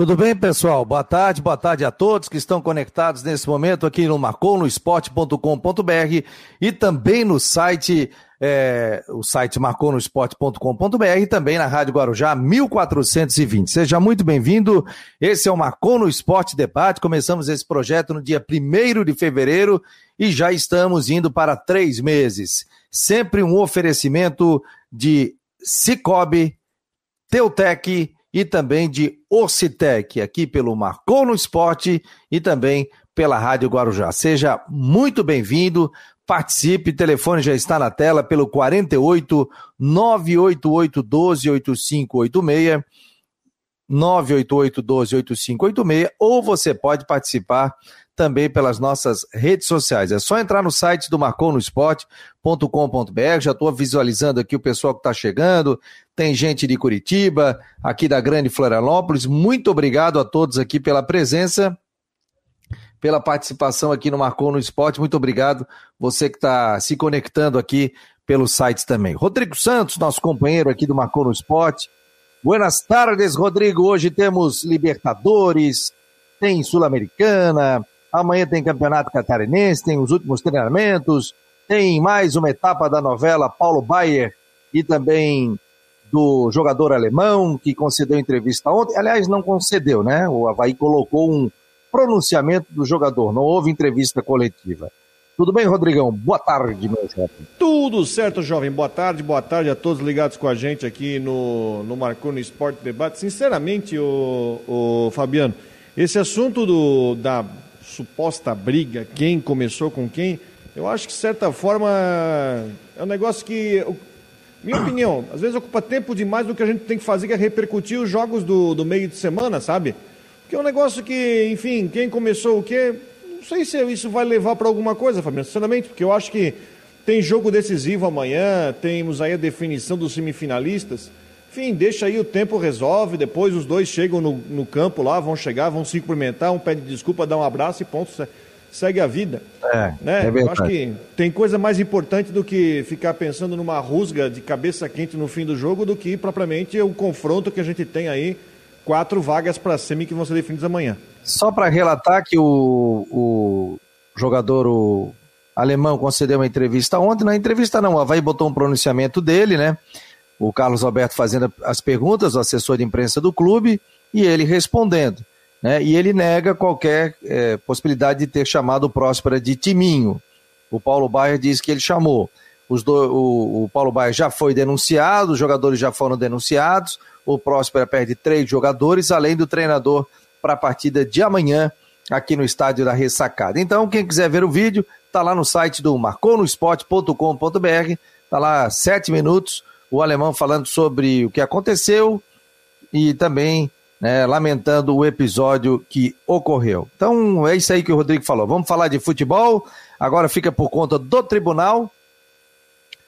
Tudo bem, pessoal? Boa tarde, boa tarde a todos que estão conectados nesse momento aqui no marconosport.com.br e também no site, é, o site marconosport.com.br e também na Rádio Guarujá 1420. Seja muito bem-vindo. Esse é o Marcou no Esporte Debate. Começamos esse projeto no dia 1 de fevereiro e já estamos indo para três meses. Sempre um oferecimento de Cicobi, Teutec e também de Orcitec, aqui pelo Marcou no Esporte e também pela Rádio Guarujá. Seja muito bem-vindo, participe, o telefone já está na tela pelo 48 988 12 8586, 988 12 8586, ou você pode participar também pelas nossas redes sociais. É só entrar no site do marconosport.com.br. Já estou visualizando aqui o pessoal que está chegando. Tem gente de Curitiba, aqui da Grande Florianópolis. Muito obrigado a todos aqui pela presença, pela participação aqui no Marcou no Esporte. Muito obrigado você que está se conectando aqui pelo site também. Rodrigo Santos, nosso companheiro aqui do Marcou no Esporte. Buenas tardes, Rodrigo. Hoje temos Libertadores, tem Sul-Americana, Amanhã tem Campeonato Catarinense, tem os últimos treinamentos, tem mais uma etapa da novela Paulo Baier e também do jogador alemão que concedeu entrevista ontem. Aliás, não concedeu, né? O Havaí colocou um pronunciamento do jogador, não houve entrevista coletiva. Tudo bem, Rodrigão? Boa tarde, meu jovem. Tudo certo, jovem. Boa tarde, boa tarde a todos ligados com a gente aqui no, no Marconi Esporte Debate. Sinceramente, o, o Fabiano, esse assunto do, da suposta briga, quem começou com quem, eu acho que de certa forma é um negócio que, minha opinião, às vezes ocupa tempo demais do que a gente tem que fazer, que é repercutir os jogos do, do meio de semana, sabe? Porque é um negócio que, enfim, quem começou o quê, não sei se isso vai levar para alguma coisa, Fabiano, sinceramente, porque eu acho que tem jogo decisivo amanhã, temos aí a definição dos semifinalistas. Enfim, deixa aí, o tempo resolve, depois os dois chegam no, no campo lá, vão chegar, vão se cumprimentar, um pede desculpa, dá um abraço e ponto, segue a vida. É, né? é Eu acho que tem coisa mais importante do que ficar pensando numa rusga de cabeça quente no fim do jogo do que propriamente o confronto que a gente tem aí, quatro vagas para semi que vão ser definidas amanhã. Só para relatar que o, o jogador o alemão concedeu uma entrevista ontem, na entrevista não, o Havaí botou um pronunciamento dele, né? O Carlos Alberto fazendo as perguntas, o assessor de imprensa do clube, e ele respondendo. Né? E ele nega qualquer é, possibilidade de ter chamado o Próspera de Timinho. O Paulo Baier diz que ele chamou. Do, o, o Paulo Baier já foi denunciado, os jogadores já foram denunciados, o Próspera perde três jogadores, além do treinador para a partida de amanhã aqui no estádio da Ressacada. Então, quem quiser ver o vídeo, está lá no site do marconosport.com.br, está lá sete minutos, o alemão falando sobre o que aconteceu e também né, lamentando o episódio que ocorreu. Então é isso aí que o Rodrigo falou. Vamos falar de futebol. Agora fica por conta do tribunal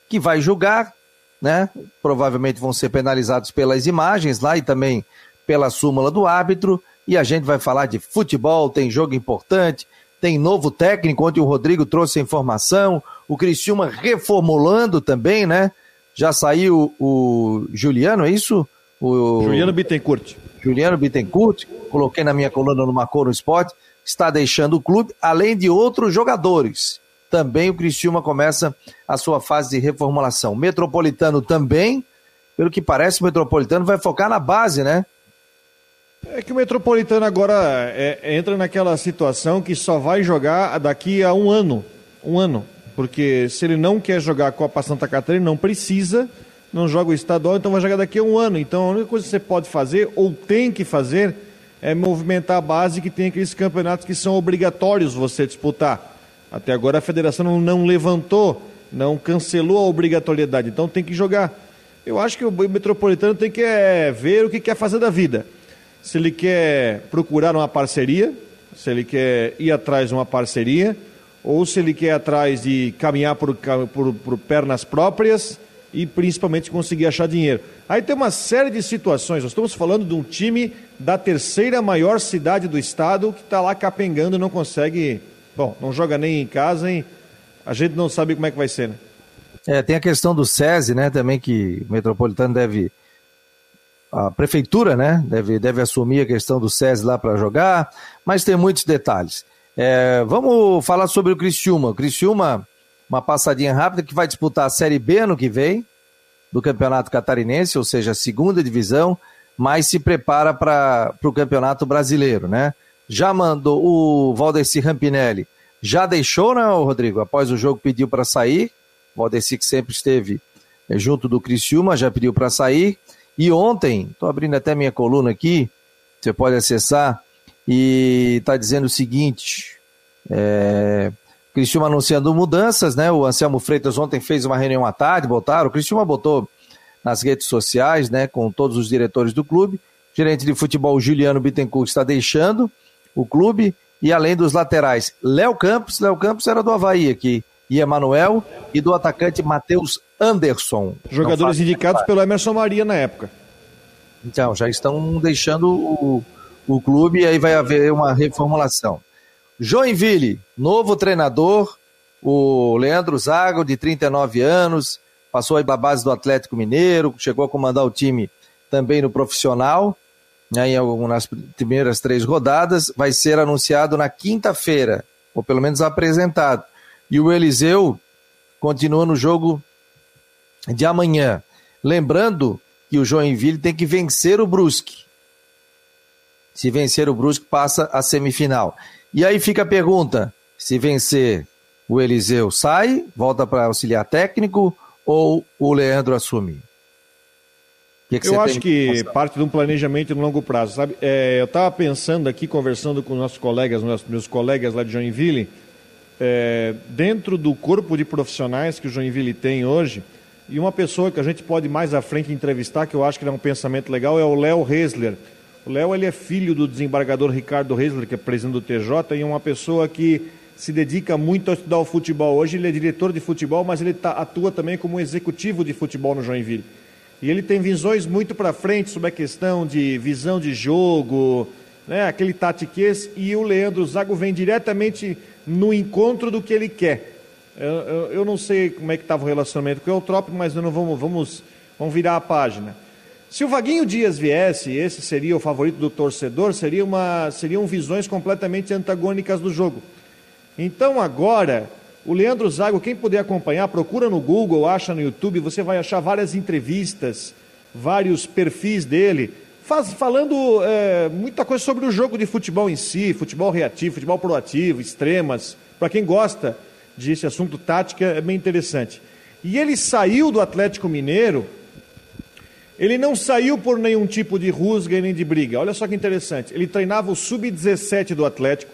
que vai julgar, né? Provavelmente vão ser penalizados pelas imagens lá e também pela súmula do árbitro. E a gente vai falar de futebol, tem jogo importante, tem novo técnico, ontem o Rodrigo trouxe a informação, o Criciúma reformulando também, né? Já saiu o Juliano, é isso? O... Juliano Bittencourt. Juliano Bittencourt, coloquei na minha coluna no Macoro Esporte, está deixando o clube, além de outros jogadores. Também o Criciúma começa a sua fase de reformulação. Metropolitano também, pelo que parece, o Metropolitano vai focar na base, né? É que o Metropolitano agora é, entra naquela situação que só vai jogar daqui a um ano. Um ano. Porque se ele não quer jogar a Copa Santa Catarina, não precisa, não joga o estadual, então vai jogar daqui a um ano. Então a única coisa que você pode fazer, ou tem que fazer, é movimentar a base que tem aqueles campeonatos que são obrigatórios você disputar. Até agora a federação não, levantou, não cancelou a obrigatoriedade, então tem que jogar. Eu acho que o metropolitano tem que é, ver o que quer fazer da vida. Se ele quer procurar uma parceria, se ele quer ir atrás de uma parceria, ou se ele quer atrás de caminhar por, por, por pernas próprias e principalmente conseguir achar dinheiro. Aí tem uma série de situações. Nós estamos falando de um time da terceira maior cidade do estado que está lá capengando não consegue. Bom, não joga nem em casa, hein? A gente não sabe como é que vai ser, né? É, tem a questão do SESI, né, também, que o Metropolitano deve a prefeitura, né? Deve, deve assumir a questão do SES lá para jogar, mas tem muitos detalhes. É, vamos falar sobre o Criciúma. O Criciúma, uma passadinha rápida, que vai disputar a Série B ano que vem, do Campeonato Catarinense, ou seja, a segunda divisão, mas se prepara para o Campeonato Brasileiro, né? Já mandou o Valdeci Rampinelli, já deixou, né, Rodrigo? Após o jogo pediu para sair. O Valdeci que sempre esteve é, junto do Criciúma, já pediu para sair. E ontem, estou abrindo até minha coluna aqui, você pode acessar, e está dizendo o seguinte: é, Criciúma anunciando mudanças, né? O Anselmo Freitas ontem fez uma reunião à tarde, botaram, o Criciúma botou nas redes sociais, né, com todos os diretores do clube. O gerente de futebol Juliano Bittencourt está deixando o clube e além dos laterais, Léo Campos, Léo Campos era do Havaí aqui, e Emanuel e do atacante Matheus Anderson. Jogadores indicados pelo Emerson Maria na época. Então, já estão deixando o, o clube e aí vai haver uma reformulação. Joinville, novo treinador, o Leandro Zago, de 39 anos, passou aí para a base do Atlético Mineiro, chegou a comandar o time também no profissional, né, em, nas primeiras três rodadas, vai ser anunciado na quinta-feira, ou pelo menos apresentado. E o Eliseu continua no jogo de amanhã. Lembrando que o Joinville tem que vencer o Brusque. Se vencer o Brusque, passa a semifinal. E aí fica a pergunta: se vencer o Eliseu sai, volta para auxiliar técnico ou o Leandro assume? Que que eu acho que parte de um planejamento no longo prazo, sabe? É, eu estava pensando aqui, conversando com nossos colegas, meus, meus colegas lá de Joinville, é, dentro do corpo de profissionais que o Joinville tem hoje, e uma pessoa que a gente pode mais à frente entrevistar, que eu acho que é um pensamento legal, é o Léo Resler. O Léo ele é filho do desembargador Ricardo Resler, que é presidente do TJ, e uma pessoa que se dedica muito a estudar o futebol. Hoje ele é diretor de futebol, mas ele tá, atua também como executivo de futebol no Joinville. E ele tem visões muito para frente sobre a questão de visão de jogo, né, aquele tatiquês, e o Leandro Zago vem diretamente no encontro do que ele quer. Eu, eu, eu não sei como é que estava o relacionamento com o Eutrópico, mas não vamos, vamos, vamos virar a página. Se o Vaguinho Dias viesse, esse seria o favorito do torcedor, seria uma, seriam visões completamente antagônicas do jogo. Então agora, o Leandro Zago, quem puder acompanhar, procura no Google, acha no YouTube, você vai achar várias entrevistas, vários perfis dele, faz, falando é, muita coisa sobre o jogo de futebol em si, futebol reativo, futebol proativo, extremas. Para quem gosta desse assunto tática, é bem interessante. E ele saiu do Atlético Mineiro, ele não saiu por nenhum tipo de rusga e nem de briga. Olha só que interessante. Ele treinava o sub-17 do Atlético,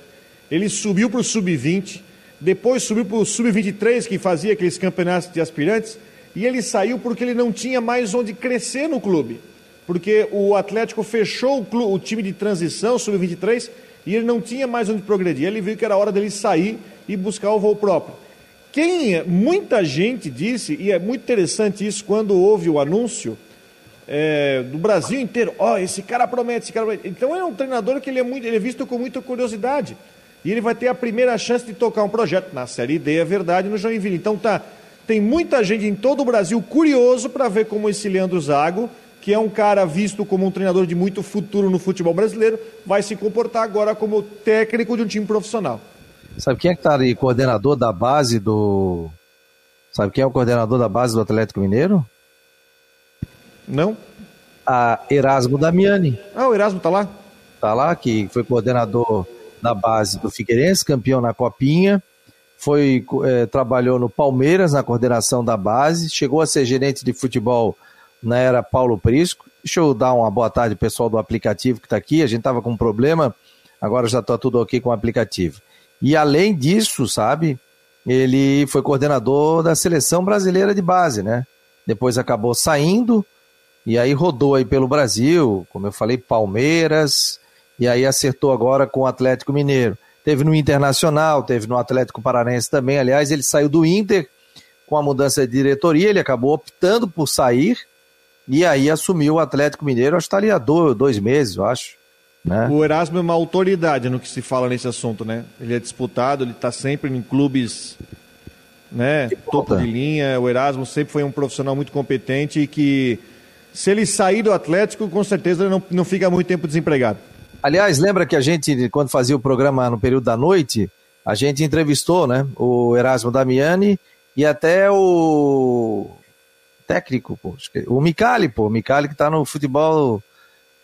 ele subiu para o sub-20 depois subiu para o Sub-23, que fazia aqueles campeonatos de aspirantes, e ele saiu porque ele não tinha mais onde crescer no clube. Porque o Atlético fechou o, clube, o time de transição, Sub-23, e ele não tinha mais onde progredir. Ele viu que era hora dele sair e buscar o voo próprio. Quem muita gente disse, e é muito interessante isso, quando houve o anúncio é, do Brasil inteiro, ó, oh, esse cara promete, esse cara promete. Então é um treinador que ele é, muito, ele é visto com muita curiosidade. E ele vai ter a primeira chance de tocar um projeto na Série D, é verdade, no Joinville. Então tá, tem muita gente em todo o Brasil curioso para ver como esse Leandro Zago, que é um cara visto como um treinador de muito futuro no futebol brasileiro, vai se comportar agora como técnico de um time profissional. Sabe quem é que está ali, coordenador da base do. Sabe quem é o coordenador da base do Atlético Mineiro? Não. A Erasmo Damiani. Ah, o Erasmo está lá? Está lá, que foi coordenador da base do Figueirense, campeão na Copinha, foi é, trabalhou no Palmeiras na coordenação da base, chegou a ser gerente de futebol na era Paulo Prisco. Deixa eu dar uma boa tarde pessoal do aplicativo que está aqui. A gente estava com um problema, agora já está tudo ok com o aplicativo. E além disso, sabe, ele foi coordenador da seleção brasileira de base, né? Depois acabou saindo e aí rodou aí pelo Brasil, como eu falei, Palmeiras, e aí acertou agora com o Atlético Mineiro. Teve no Internacional, teve no Atlético Paranense também. Aliás, ele saiu do Inter com a mudança de diretoria, ele acabou optando por sair e aí assumiu o Atlético Mineiro, acho que está ali há dois, dois meses, eu acho. Né? O Erasmo é uma autoridade no que se fala nesse assunto, né? Ele é disputado, ele está sempre em clubes né, de topo de linha. O Erasmo sempre foi um profissional muito competente e que Se ele sair do Atlético, com certeza não, não fica muito tempo desempregado. Aliás, lembra que a gente, quando fazia o programa no período da noite, a gente entrevistou, né? O Erasmo Damiani e até o técnico, pô, o Micali, pô, o Micali que tá no futebol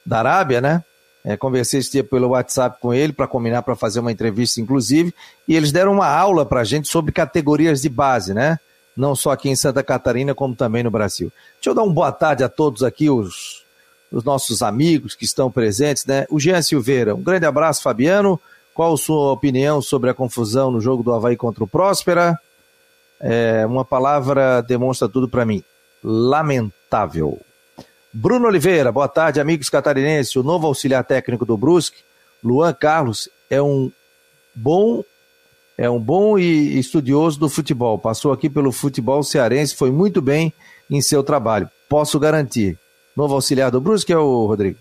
da Arábia, né? É, conversei esse dia pelo WhatsApp com ele para combinar para fazer uma entrevista, inclusive, e eles deram uma aula para a gente sobre categorias de base, né? Não só aqui em Santa Catarina, como também no Brasil. Deixa eu dar uma boa tarde a todos aqui, os, os nossos amigos que estão presentes, né? O Jean Silveira, um grande abraço, Fabiano. Qual a sua opinião sobre a confusão no jogo do Havaí contra o Próspera? É, uma palavra demonstra tudo para mim. Lamentável. Bruno Oliveira, boa tarde, amigos catarinenses. O novo auxiliar técnico do Brusque, Luan Carlos, é um bom é um bom e estudioso do futebol. Passou aqui pelo futebol cearense, foi muito bem em seu trabalho. Posso garantir. Novo auxiliar do Brusque é o Rodrigo?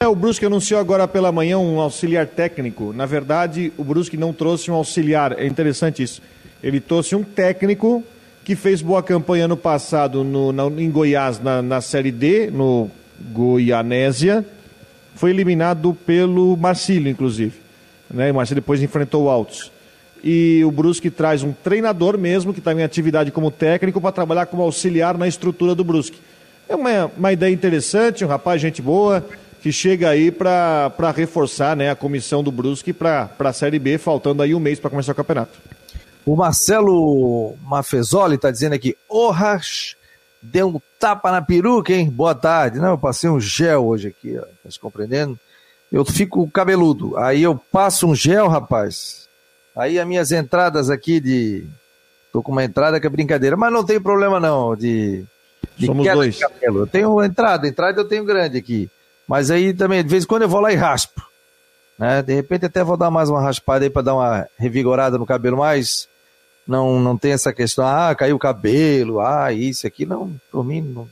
É, o Brusque anunciou agora pela manhã um auxiliar técnico. Na verdade, o Brusque não trouxe um auxiliar. É interessante isso. Ele trouxe um técnico que fez boa campanha no passado no, na, em Goiás, na, na Série D, no Goianésia. Foi eliminado pelo Marcílio, inclusive. Né? O Marcílio depois enfrentou o Altos. E o Brusque traz um treinador mesmo, que está em atividade como técnico, para trabalhar como auxiliar na estrutura do Brusque. É uma, uma ideia interessante, um rapaz, gente boa, que chega aí para reforçar né, a comissão do Brusque para a Série B, faltando aí um mês para começar o campeonato. O Marcelo Mafezoli está dizendo aqui, Orras deu um tapa na peruca, hein? Boa tarde. Não, eu passei um gel hoje aqui, ó, tá se compreendendo? Eu fico cabeludo, aí eu passo um gel, rapaz. Aí as minhas entradas aqui de... Tô com uma entrada que é brincadeira, mas não tem problema não, de... de Somos dois. Eu tenho entrada, entrada eu tenho grande aqui. Mas aí também, de vez em quando eu vou lá e raspo. Né? De repente até vou dar mais uma raspada aí para dar uma revigorada no cabelo, mas não, não tem essa questão, ah, caiu o cabelo, ah, isso aqui, não, por mim não,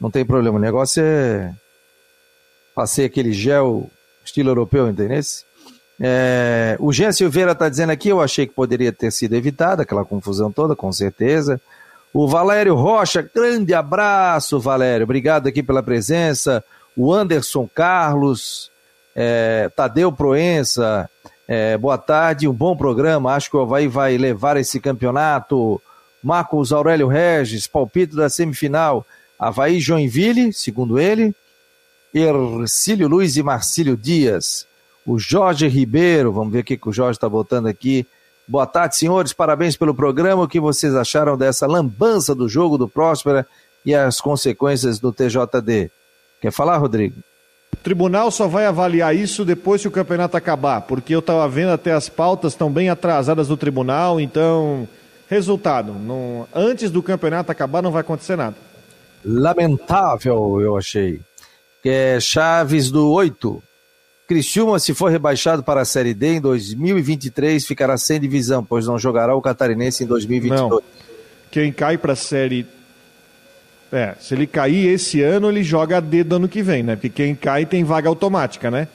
não tem problema. O negócio é. Passei aquele gel estilo europeu, entendeu? É, o Jean Silveira está dizendo aqui, eu achei que poderia ter sido evitada aquela confusão toda, com certeza. O Valério Rocha, grande abraço, Valério, obrigado aqui pela presença. O Anderson Carlos, é, Tadeu Proença, é, boa tarde, um bom programa. Acho que o Havaí vai levar esse campeonato. Marcos Aurélio Regis, palpite da semifinal. Havaí Joinville, segundo ele. Ercílio Luiz e Marcílio Dias. O Jorge Ribeiro, vamos ver o que o Jorge está botando aqui. Boa tarde, senhores. Parabéns pelo programa. O que vocês acharam dessa lambança do jogo do Próspera e as consequências do TJD? Quer falar, Rodrigo? O tribunal só vai avaliar isso depois que o campeonato acabar, porque eu estava vendo até as pautas estão bem atrasadas do tribunal, então, resultado, não, antes do campeonato acabar não vai acontecer nada. Lamentável, eu achei. É Chaves do 8. Criciúma, se for rebaixado para a Série D em 2023, ficará sem divisão, pois não jogará o Catarinense em 2022. Não. Quem cai para a Série é, se ele cair esse ano, ele joga a D do ano que vem, né? Porque quem cai tem vaga automática, né?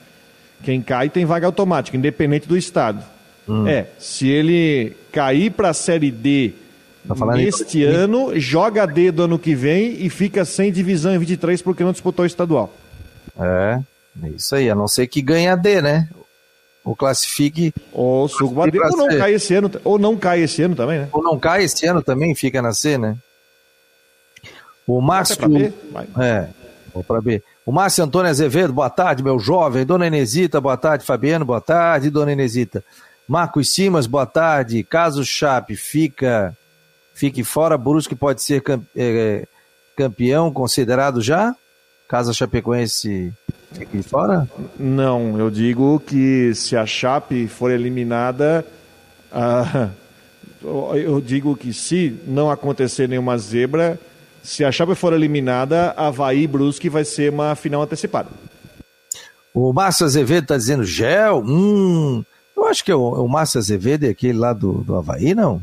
Quem cai tem vaga automática, independente do estado. Hum. É, se ele cair para a Série D tá neste ano, joga a D do ano que vem e fica sem divisão em 23 porque não disputou o estadual. É, é isso aí, a não ser que ganhe a D, né? Ou classifique. Ou suba a D, ou não cai esse ano, ou não cai esse ano também, né? Ou não cai esse ano também, fica na C, né? O Márcio. É, vou para B. O Márcio Antônio Azevedo, boa tarde, meu jovem. Dona Inesita, boa tarde. Fabiano, boa tarde. Dona Inesita. Marcos Simas, boa tarde. Caso Chape fica, fique fora, Brusque pode ser é, campeão considerado já? Caso fique fora? Não, eu digo que se a Chape for eliminada, ah, eu digo que se não acontecer nenhuma zebra, se a Chape for eliminada, Havaí e Brusque vai ser uma final antecipada. O Márcio Azevedo está dizendo gel? Hum, eu acho que é o, o Márcio Azevedo é aquele lá do, do Havaí, não?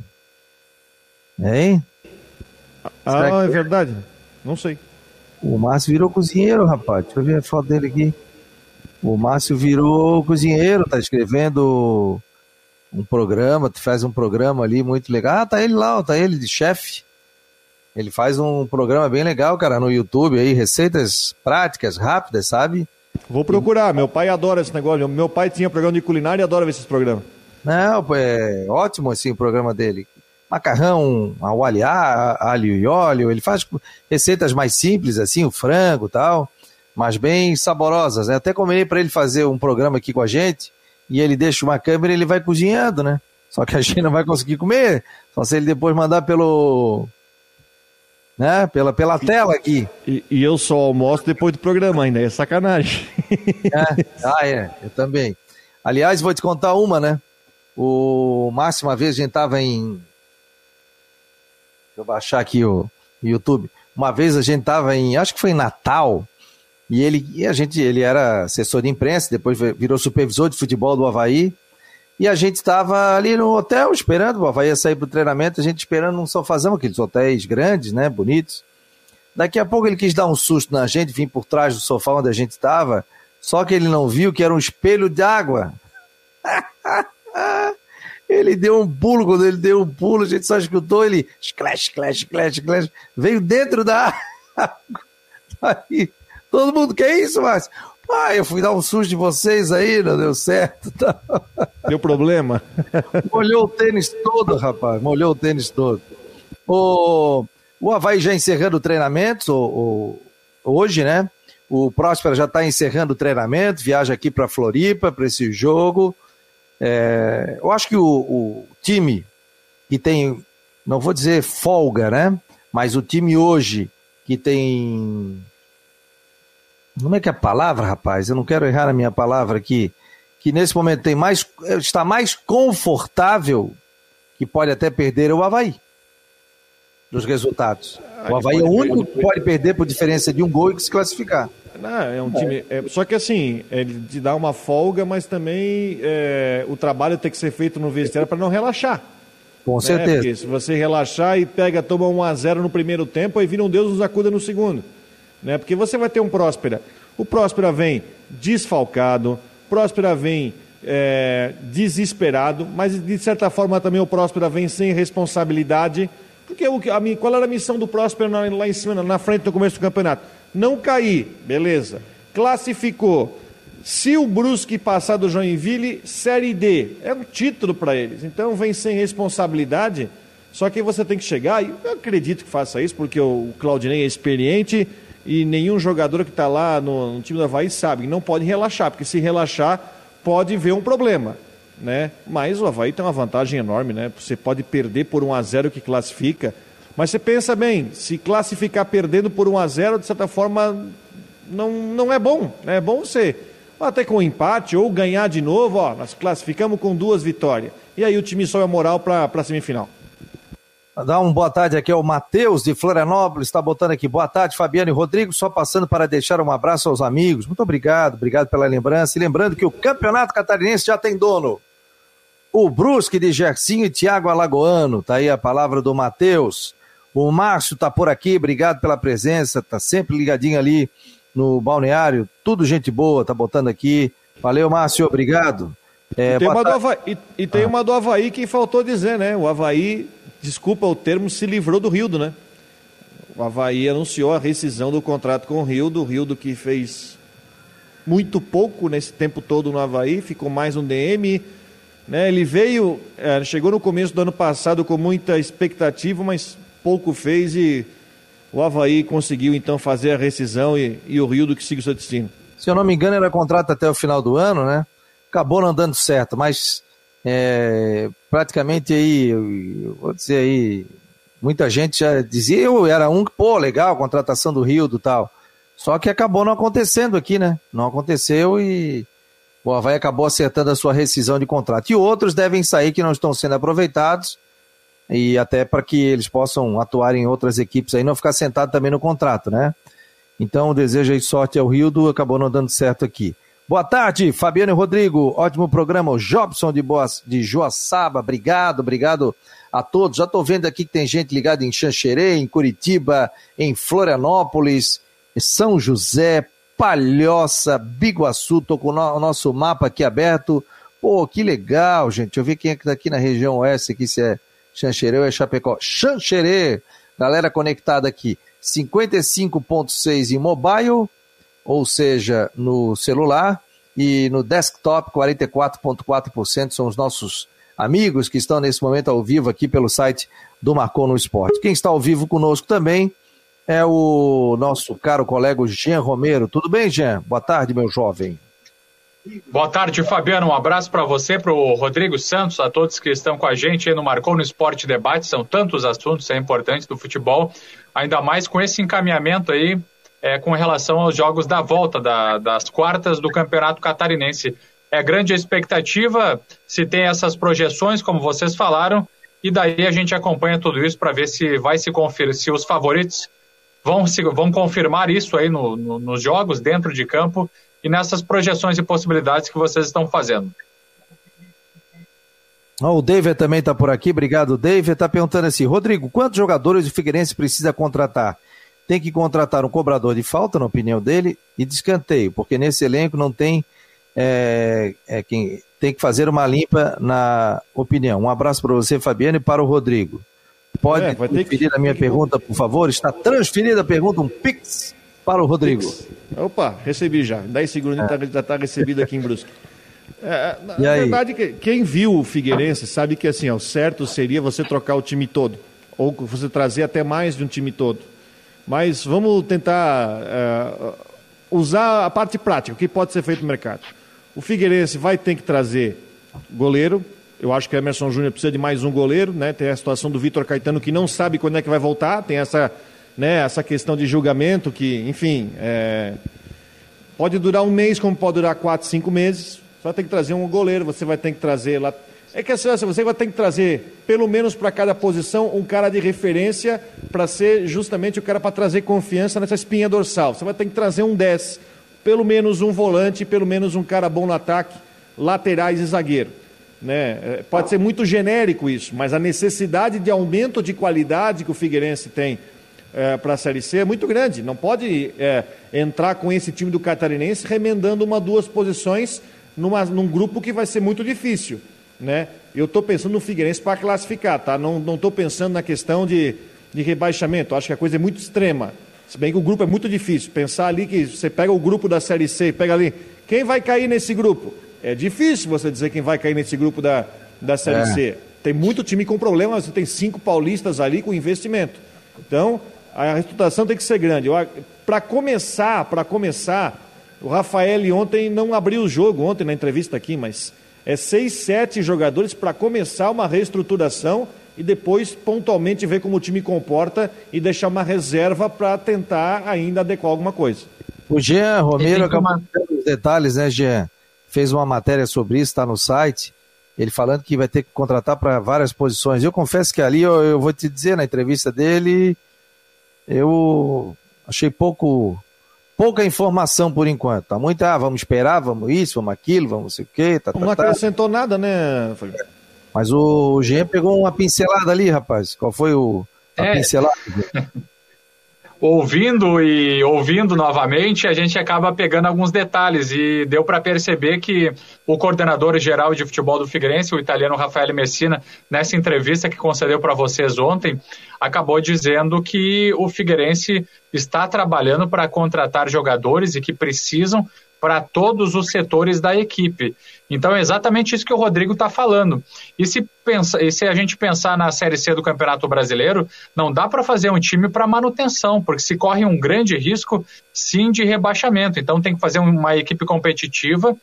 Hein? Ah, é, é verdade. Não sei. O Márcio virou cozinheiro, rapaz. Deixa eu ver a foto dele aqui. O Márcio virou cozinheiro, tá escrevendo um programa, faz um programa ali muito legal. Ah, tá ele lá, tá ele de chefe. Ele faz um programa bem legal, cara, no YouTube aí, receitas práticas, rápidas, sabe? Vou procurar, meu pai adora esse negócio. Meu pai tinha programa de culinária e adora ver esses programas. Não, é ótimo assim o programa dele. Macarrão ao alho, alho e óleo, ele faz receitas mais simples assim, o frango tal, mas bem saborosas. Né? Até combinei para ele fazer um programa aqui com a gente e ele deixa uma câmera e ele vai cozinhando, né? Só que a gente não vai conseguir comer, só se ele depois mandar pelo né? Pela, pela tela aqui. E, e, eu só almoço depois do programa ainda, é sacanagem. É. Ah, é, eu também. Aliás, vou te contar uma, né? O Márcio, uma vez a gente tava em. Eu baixar aqui o YouTube. Uma vez a gente tava em. Acho que foi em Natal. E ele, e a gente, ele era assessor de imprensa, depois virou supervisor de futebol do Havaí. E a gente estava ali no hotel esperando, o Havaí ia sair para o treinamento, a gente esperando um sofazão, aqueles hotéis grandes, né, bonitos. Daqui a pouco ele quis dar um susto na gente, vir por trás do sofá onde a gente estava, só que ele não viu que era um espelho de água. ele deu um pulo, quando ele deu um pulo, a gente só escutou ele, splash, splash, splash, splash, veio dentro da água. Aí, todo mundo, que é isso, Márcio? Ah, eu fui dar um susto de vocês aí, não deu certo. Tá? Deu problema? Molhou o tênis todo, rapaz. Molhou o tênis todo. O, o Havaí já encerrando treinamentos o, o, hoje, né? O Próspera já está encerrando o treinamento, viaja aqui para Floripa para esse jogo. É, eu acho que o, o time que tem, não vou dizer folga, né? Mas o time hoje que tem como é que é a palavra, rapaz? Eu não quero errar a minha palavra aqui. Que nesse momento tem mais, está mais confortável que pode até perder o Havaí dos resultados. Ah, o Havaí é o único que pode perder por diferença de um gol e se classificar. Não, é um time. É, só que assim, ele te dá uma folga, mas também é, o trabalho tem que ser feito no vestiário para não relaxar. Com né? certeza. Porque se você relaxar e pega, toma 1 a 0 no primeiro tempo, aí vira um Deus nos acuda no segundo né? Porque você vai ter um Próspera. O Próspera vem desfalcado, Próspera vem é, desesperado, mas de certa forma também o Próspera vem sem responsabilidade. Porque o, a, qual era a missão do Próspera lá em cima, na frente do começo do campeonato? Não cair, beleza. Classificou. Se o Brusque passar do Joinville, Série D. É um título para eles. Então vem sem responsabilidade. Só que você tem que chegar, e eu acredito que faça isso, porque o Claudinei é experiente e nenhum jogador que está lá no, no, time do Havaí sabe, não pode relaxar, porque se relaxar pode ver um problema. Né? Mas o Havaí tem uma vantagem enorme, né? Você pode perder por 1 a 0 que classifica. Mas você pensa bem, se classificar perdendo por 1 a 0 de certa forma, não, não é bom. Né? É bom você até com um empate ou ganhar de novo, ó, nós classificamos com duas vitórias. E aí o time sobe a moral para a semifinal. Dá um boa tarde aqui ao Matheus de Florianópolis, está botando aqui. Boa tarde, Fabiano e Rodrigo. Só passando para deixar um abraço aos amigos. Muito obrigado, obrigado pela lembrança. E lembrando que o Campeonato Catarinense já tem dono. O Brusque de Gercinho e Thiago Alagoano. Tá aí a palavra do Matheus. O Márcio tá por aqui, obrigado pela presença. Tá sempre ligadinho ali no balneário. Tudo gente boa, tá botando aqui. Valeu, Márcio, obrigado. É, e, tem uma do Havaí, e, e tem ah. uma do Havaí que faltou dizer, né? O Havaí desculpa o termo, se livrou do Rildo, né? O Havaí anunciou a rescisão do contrato com o Rildo, o Rildo que fez muito pouco nesse tempo todo no Havaí, ficou mais um DM. Né? Ele veio, é, chegou no começo do ano passado com muita expectativa, mas pouco fez e o Havaí conseguiu então fazer a rescisão e, e o Rildo que siga o seu destino. Se eu não me engano, era contrato até o final do ano, né? Acabou não dando certo, mas é, praticamente aí, vou dizer aí, muita gente já dizia, eu era um, pô, legal, contratação do Rio, do tal. Só que acabou não acontecendo aqui, né? Não aconteceu e o Havaí acabou acertando a sua rescisão de contrato. E outros devem sair que não estão sendo aproveitados e até para que eles possam atuar em outras equipes aí, não ficar sentado também no contrato, né? Então, desejo aí sorte ao Rio, acabou não dando certo aqui. Boa tarde, Fabiano e Rodrigo. Ótimo programa. O Jobson de, Boas, de Joaçaba. Obrigado, obrigado a todos. Já estou vendo aqui que tem gente ligada em Xanxerê, em Curitiba, em Florianópolis, São José, Palhoça, Biguaçu. Estou com o nosso mapa aqui aberto. Pô, que legal, gente. Deixa eu ver quem é que está aqui na região oeste, aqui, se é Xanxerê ou é Chapecó. Xanxerê. Galera conectada aqui, 55.6 em mobile, ou seja, no celular, e no desktop 44.4% são os nossos amigos que estão nesse momento ao vivo aqui pelo site do Marcou no Esporte. Quem está ao vivo conosco também é o nosso caro colega Jean Romero. Tudo bem, Jean? Boa tarde, meu jovem. Boa tarde, Fabiano. Um abraço para você, para o Rodrigo Santos, a todos que estão com a gente aí no Marcou no Esporte Debate. São tantos assuntos é importantes do futebol, ainda mais com esse encaminhamento aí é, com relação aos jogos da volta da, das quartas do Campeonato Catarinense. É grande a expectativa, se tem essas projeções, como vocês falaram, e daí a gente acompanha tudo isso para ver se vai se conferir, se os favoritos vão, se, vão confirmar isso aí no, no, nos jogos, dentro de campo e nessas projeções e possibilidades que vocês estão fazendo. Oh, o David também está por aqui, obrigado, David. Está perguntando assim: Rodrigo, quantos jogadores o Figueirense precisa contratar? Tem que contratar um cobrador de falta, na opinião dele, e de escanteio, porque nesse elenco não tem é, é, quem tem que fazer uma limpa na opinião. Um abraço para você, Fabiano, e para o Rodrigo. Pode é, transferir que... a minha pergunta, por favor? Está transferida a pergunta, um Pix para o Rodrigo. Opa, recebi já. 10 segundos é. já está recebido aqui em Brusque. É, na e verdade, aí? quem viu o Figueirense sabe que assim, ó, o certo seria você trocar o time todo. Ou você trazer até mais de um time todo. Mas vamos tentar é, usar a parte prática, o que pode ser feito no mercado. O Figueirense vai ter que trazer goleiro, eu acho que o Emerson Júnior precisa de mais um goleiro, né? Tem a situação do Vitor Caetano que não sabe quando é que vai voltar, tem essa, né, essa questão de julgamento que, enfim, é... pode durar um mês, como pode durar quatro, cinco meses. Você vai ter que trazer um goleiro, você vai ter que trazer lá. É que assim, você vai ter que trazer, pelo menos para cada posição, um cara de referência para ser justamente o cara para trazer confiança nessa espinha dorsal. Você vai ter que trazer um 10, pelo menos um volante, pelo menos um cara bom no ataque, laterais e zagueiro. Né? É, pode ser muito genérico isso, mas a necessidade de aumento de qualidade que o Figueirense tem é, para a Série C é muito grande. Não pode é, entrar com esse time do Catarinense remendando uma, duas posições numa, num grupo que vai ser muito difícil. Né? Eu estou pensando no Figueirense para classificar, tá? não estou pensando na questão de, de rebaixamento. Acho que a coisa é muito extrema. Se bem que o grupo é muito difícil. Pensar ali que você pega o grupo da Série C e pega ali, quem vai cair nesse grupo? É difícil você dizer quem vai cair nesse grupo da, da Série é. C. Tem muito time com problemas, você tem cinco paulistas ali com investimento. Então, a reputação tem que ser grande. Para começar, para começar, o Rafael ontem não abriu o jogo, ontem na entrevista aqui, mas é seis, sete jogadores para começar uma reestruturação e depois pontualmente ver como o time comporta e deixar uma reserva para tentar ainda adequar alguma coisa. O Jean Romero acabou de os detalhes, né, Jean? fez uma matéria sobre isso, está no site, ele falando que vai ter que contratar para várias posições. Eu confesso que ali, eu, eu, vou te dizer, na entrevista dele, eu achei pouco pouca informação por enquanto. Tá muito, ah, vamos esperar, vamos isso, vamos aquilo, vamos sei o quê. Tá, não tá, acrescentou tá. nada, né? Mas o Jean pegou uma pincelada ali, rapaz. Qual foi o, a é. pincelada? ouvindo e ouvindo novamente, a gente acaba pegando alguns detalhes. E deu para perceber que o coordenador geral de futebol do Figueirense, o italiano Rafael Messina, nessa entrevista que concedeu para vocês ontem, acabou dizendo que o Figueirense está trabalhando para contratar jogadores e que precisam para todos os setores da equipe. Então é exatamente isso que o Rodrigo está falando. E se, pensa, e se a gente pensar na Série C do Campeonato Brasileiro, não dá para fazer um time para manutenção, porque se corre um grande risco, sim, de rebaixamento. Então tem que fazer uma equipe competitiva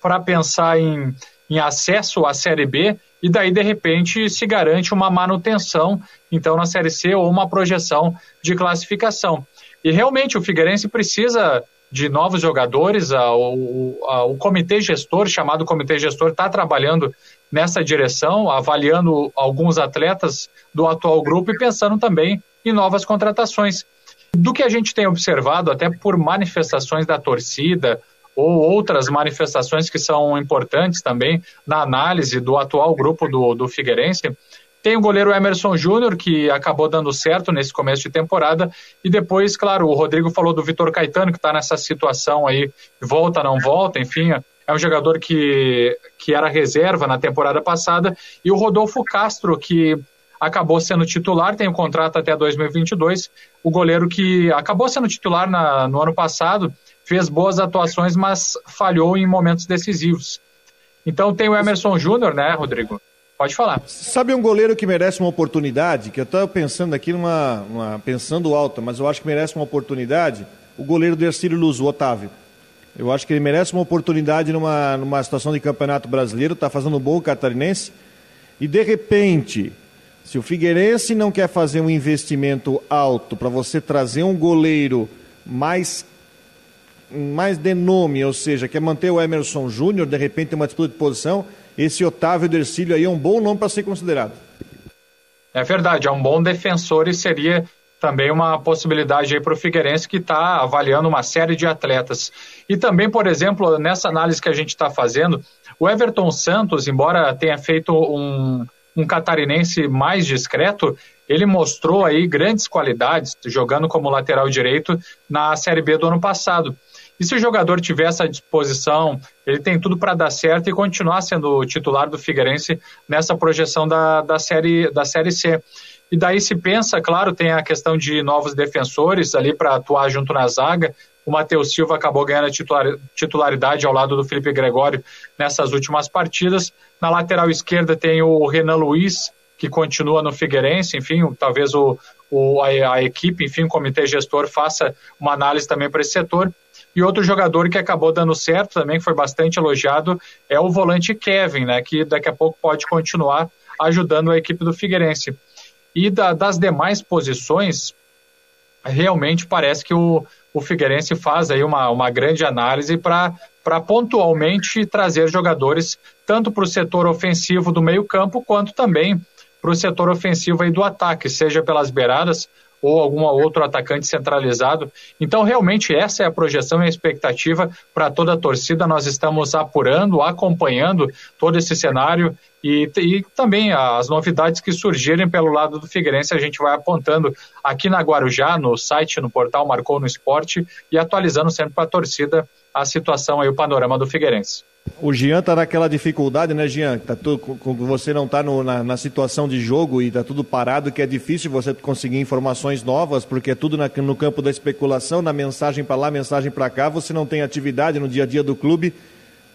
para pensar em, em acesso à Série B e daí, de repente, se garante uma manutenção, então, na Série C ou uma projeção de classificação. E realmente o Figueirense precisa de novos jogadores. O, o comitê gestor, chamado comitê gestor, está trabalhando nessa direção, avaliando alguns atletas do atual grupo e pensando também em novas contratações. Do que a gente tem observado, até por manifestações da torcida ou outras manifestações que são importantes também na análise do atual grupo do, do Figueirense, tem o goleiro Emerson Júnior, que acabou dando certo nesse começo de temporada. E depois, claro, o Rodrigo falou do Vitor Caetano, que está nessa situação aí, volta, não volta, enfim. É um jogador que, que era reserva na temporada passada. E o Rodolfo Castro, que acabou sendo titular, tem um contrato até 2022. O goleiro que acabou sendo titular na, no ano passado fez boas atuações, mas falhou em momentos decisivos. Então tem o Emerson Júnior, né, Rodrigo? Pode falar. Sabe um goleiro que merece uma oportunidade? Que eu estava pensando aqui numa, pensando alto, mas eu acho que merece uma oportunidade. O goleiro do Ercílio Luz, o Otávio. Eu acho que ele merece uma oportunidade numa, numa situação de campeonato brasileiro, está fazendo um bom catarinense. E de repente, se o Figueirense não quer fazer um investimento alto para você trazer um goleiro mais mais de nome, ou seja, quer manter o Emerson Júnior, de repente uma disputa de posição, esse Otávio Dercílio aí é um bom nome para ser considerado. É verdade, é um bom defensor e seria também uma possibilidade aí para o Figueirense que está avaliando uma série de atletas. E também, por exemplo, nessa análise que a gente está fazendo, o Everton Santos, embora tenha feito um, um catarinense mais discreto, ele mostrou aí grandes qualidades jogando como lateral direito na Série B do ano passado. E se o jogador tiver essa disposição, ele tem tudo para dar certo e continuar sendo titular do Figueirense nessa projeção da, da, série, da Série C. E daí se pensa, claro, tem a questão de novos defensores ali para atuar junto na zaga. O Matheus Silva acabou ganhando a titularidade ao lado do Felipe Gregório nessas últimas partidas. Na lateral esquerda tem o Renan Luiz, que continua no Figueirense, enfim, talvez o, o a, a, equipe, enfim, o comitê gestor faça uma análise também para esse setor. E outro jogador que acabou dando certo também, que foi bastante elogiado, é o volante Kevin, né, que daqui a pouco pode continuar ajudando a equipe do Figueirense. E da, das demais posições, realmente parece que o, o Figueirense faz aí uma, uma grande análise para pontualmente trazer jogadores tanto para o setor ofensivo do meio campo, quanto também para o setor ofensivo aí do ataque, seja pelas beiradas ou algum outro atacante centralizado. Então, realmente, essa é a projeção e a expectativa para toda a torcida. Nós estamos apurando, acompanhando todo esse cenário e, e, também as novidades que surgirem pelo lado do Figueirense, a gente vai apontando aqui na Guarujá, no site, no portal Marcou no Esporte e atualizando sempre para a torcida a situação e o panorama do Figueirense. O Jean tá naquela dificuldade, né, Jean? Tá tudo, você não tá no, na, na, situação de jogo e tá tudo parado, que é difícil você conseguir informações novas, porque é tudo na, no campo da especulação, na mensagem para lá, mensagem para cá, você não tem atividade no dia a dia do clube.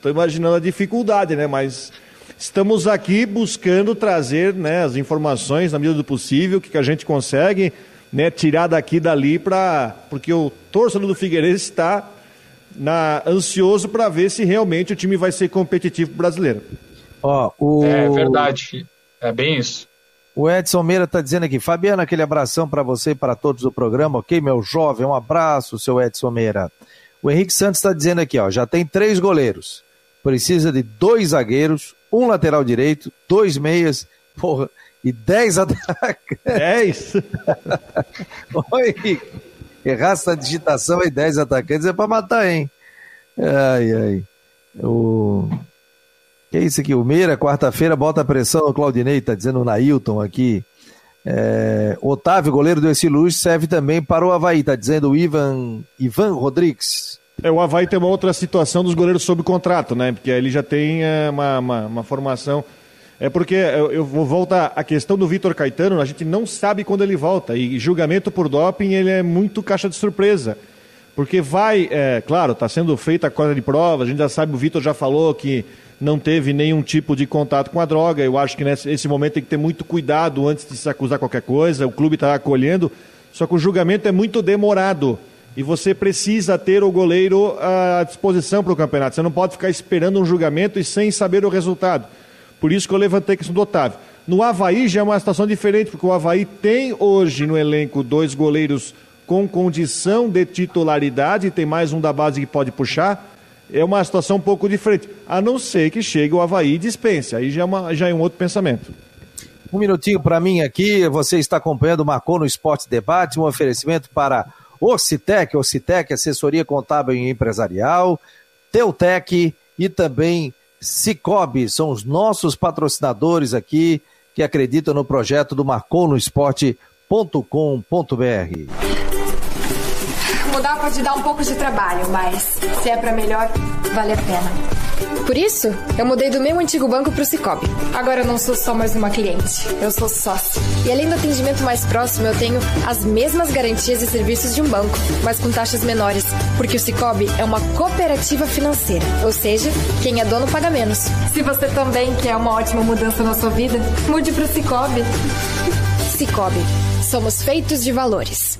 Tô imaginando a dificuldade, né? Mas estamos aqui buscando trazer né, as informações na medida do possível, o que, que a gente consegue né, tirar daqui e dali para. Porque o torcedor do Figueirense está na, ansioso para ver se realmente o time vai ser competitivo brasileiro. Ó, o... É verdade, é bem isso. O Edson Meira está dizendo aqui, Fabiano, aquele abração para você e para todos do programa, ok, meu jovem? Um abraço, seu Edson Meira. O Henrique Santos está dizendo aqui, ó, já tem três goleiros, precisa de dois zagueiros, um lateral direito, dois meias, porra, e dez atacantes. Dez? Oi, Henrique. Errasse a digitação e 10 atacantes é para matar, hein? Ai, ai. O... Que é isso aqui? O Meira, quarta-feira, bota pressão no Claudinei, tá dizendo o Nailton aqui. É... Otávio, goleiro do Esse Luz, serve também para o Havaí, tá dizendo o Ivan, Ivan Rodrigues. É, o Havaí tem uma outra situação dos goleiros sob contrato, né? Porque ele já tem é, uma, uma, uma formação é porque eu, eu vou voltar à questão do Vitor Caetano, a gente não sabe quando ele volta. E julgamento por doping, ele é muito caixa de surpresa. Porque vai, é, claro, está sendo feita a coleta de provas, a gente já sabe, o Vitor já falou que não teve nenhum tipo de contato com a droga. Eu acho que nesse momento tem que ter muito cuidado antes de se acusar qualquer coisa. O clube está acolhendo, só que o julgamento é muito demorado. E você precisa ter o goleiro à disposição para o campeonato. Você não pode ficar esperando um julgamento e sem saber o resultado. Por isso que eu levantei a questão do Otávio. No Havaí já é uma situação diferente, porque o Havaí tem hoje no elenco dois goleiros com condição de titularidade, tem mais um da base que pode puxar. É uma situação um pouco diferente. A não ser que chegue o Havaí e dispense. Aí já é, uma, já é um outro pensamento. Um minutinho para mim aqui. Você está acompanhando o Marcou no Esporte Debate, um oferecimento para Ocitec, Ocitec, assessoria contábil e empresarial, Teutec e também Cicobi são os nossos patrocinadores aqui que acreditam no projeto do marconosport.com.br. Mudar pode dar um pouco de trabalho, mas se é para melhor, vale a pena. Por isso, eu mudei do meu antigo banco para o Cicobi. Agora eu não sou só mais uma cliente, eu sou sócio. E além do atendimento mais próximo, eu tenho as mesmas garantias e serviços de um banco, mas com taxas menores, porque o Cicobi é uma cooperativa financeira, ou seja, quem é dono paga menos. Se você também quer uma ótima mudança na sua vida, mude para o Cicobi. Cicobi, somos feitos de valores.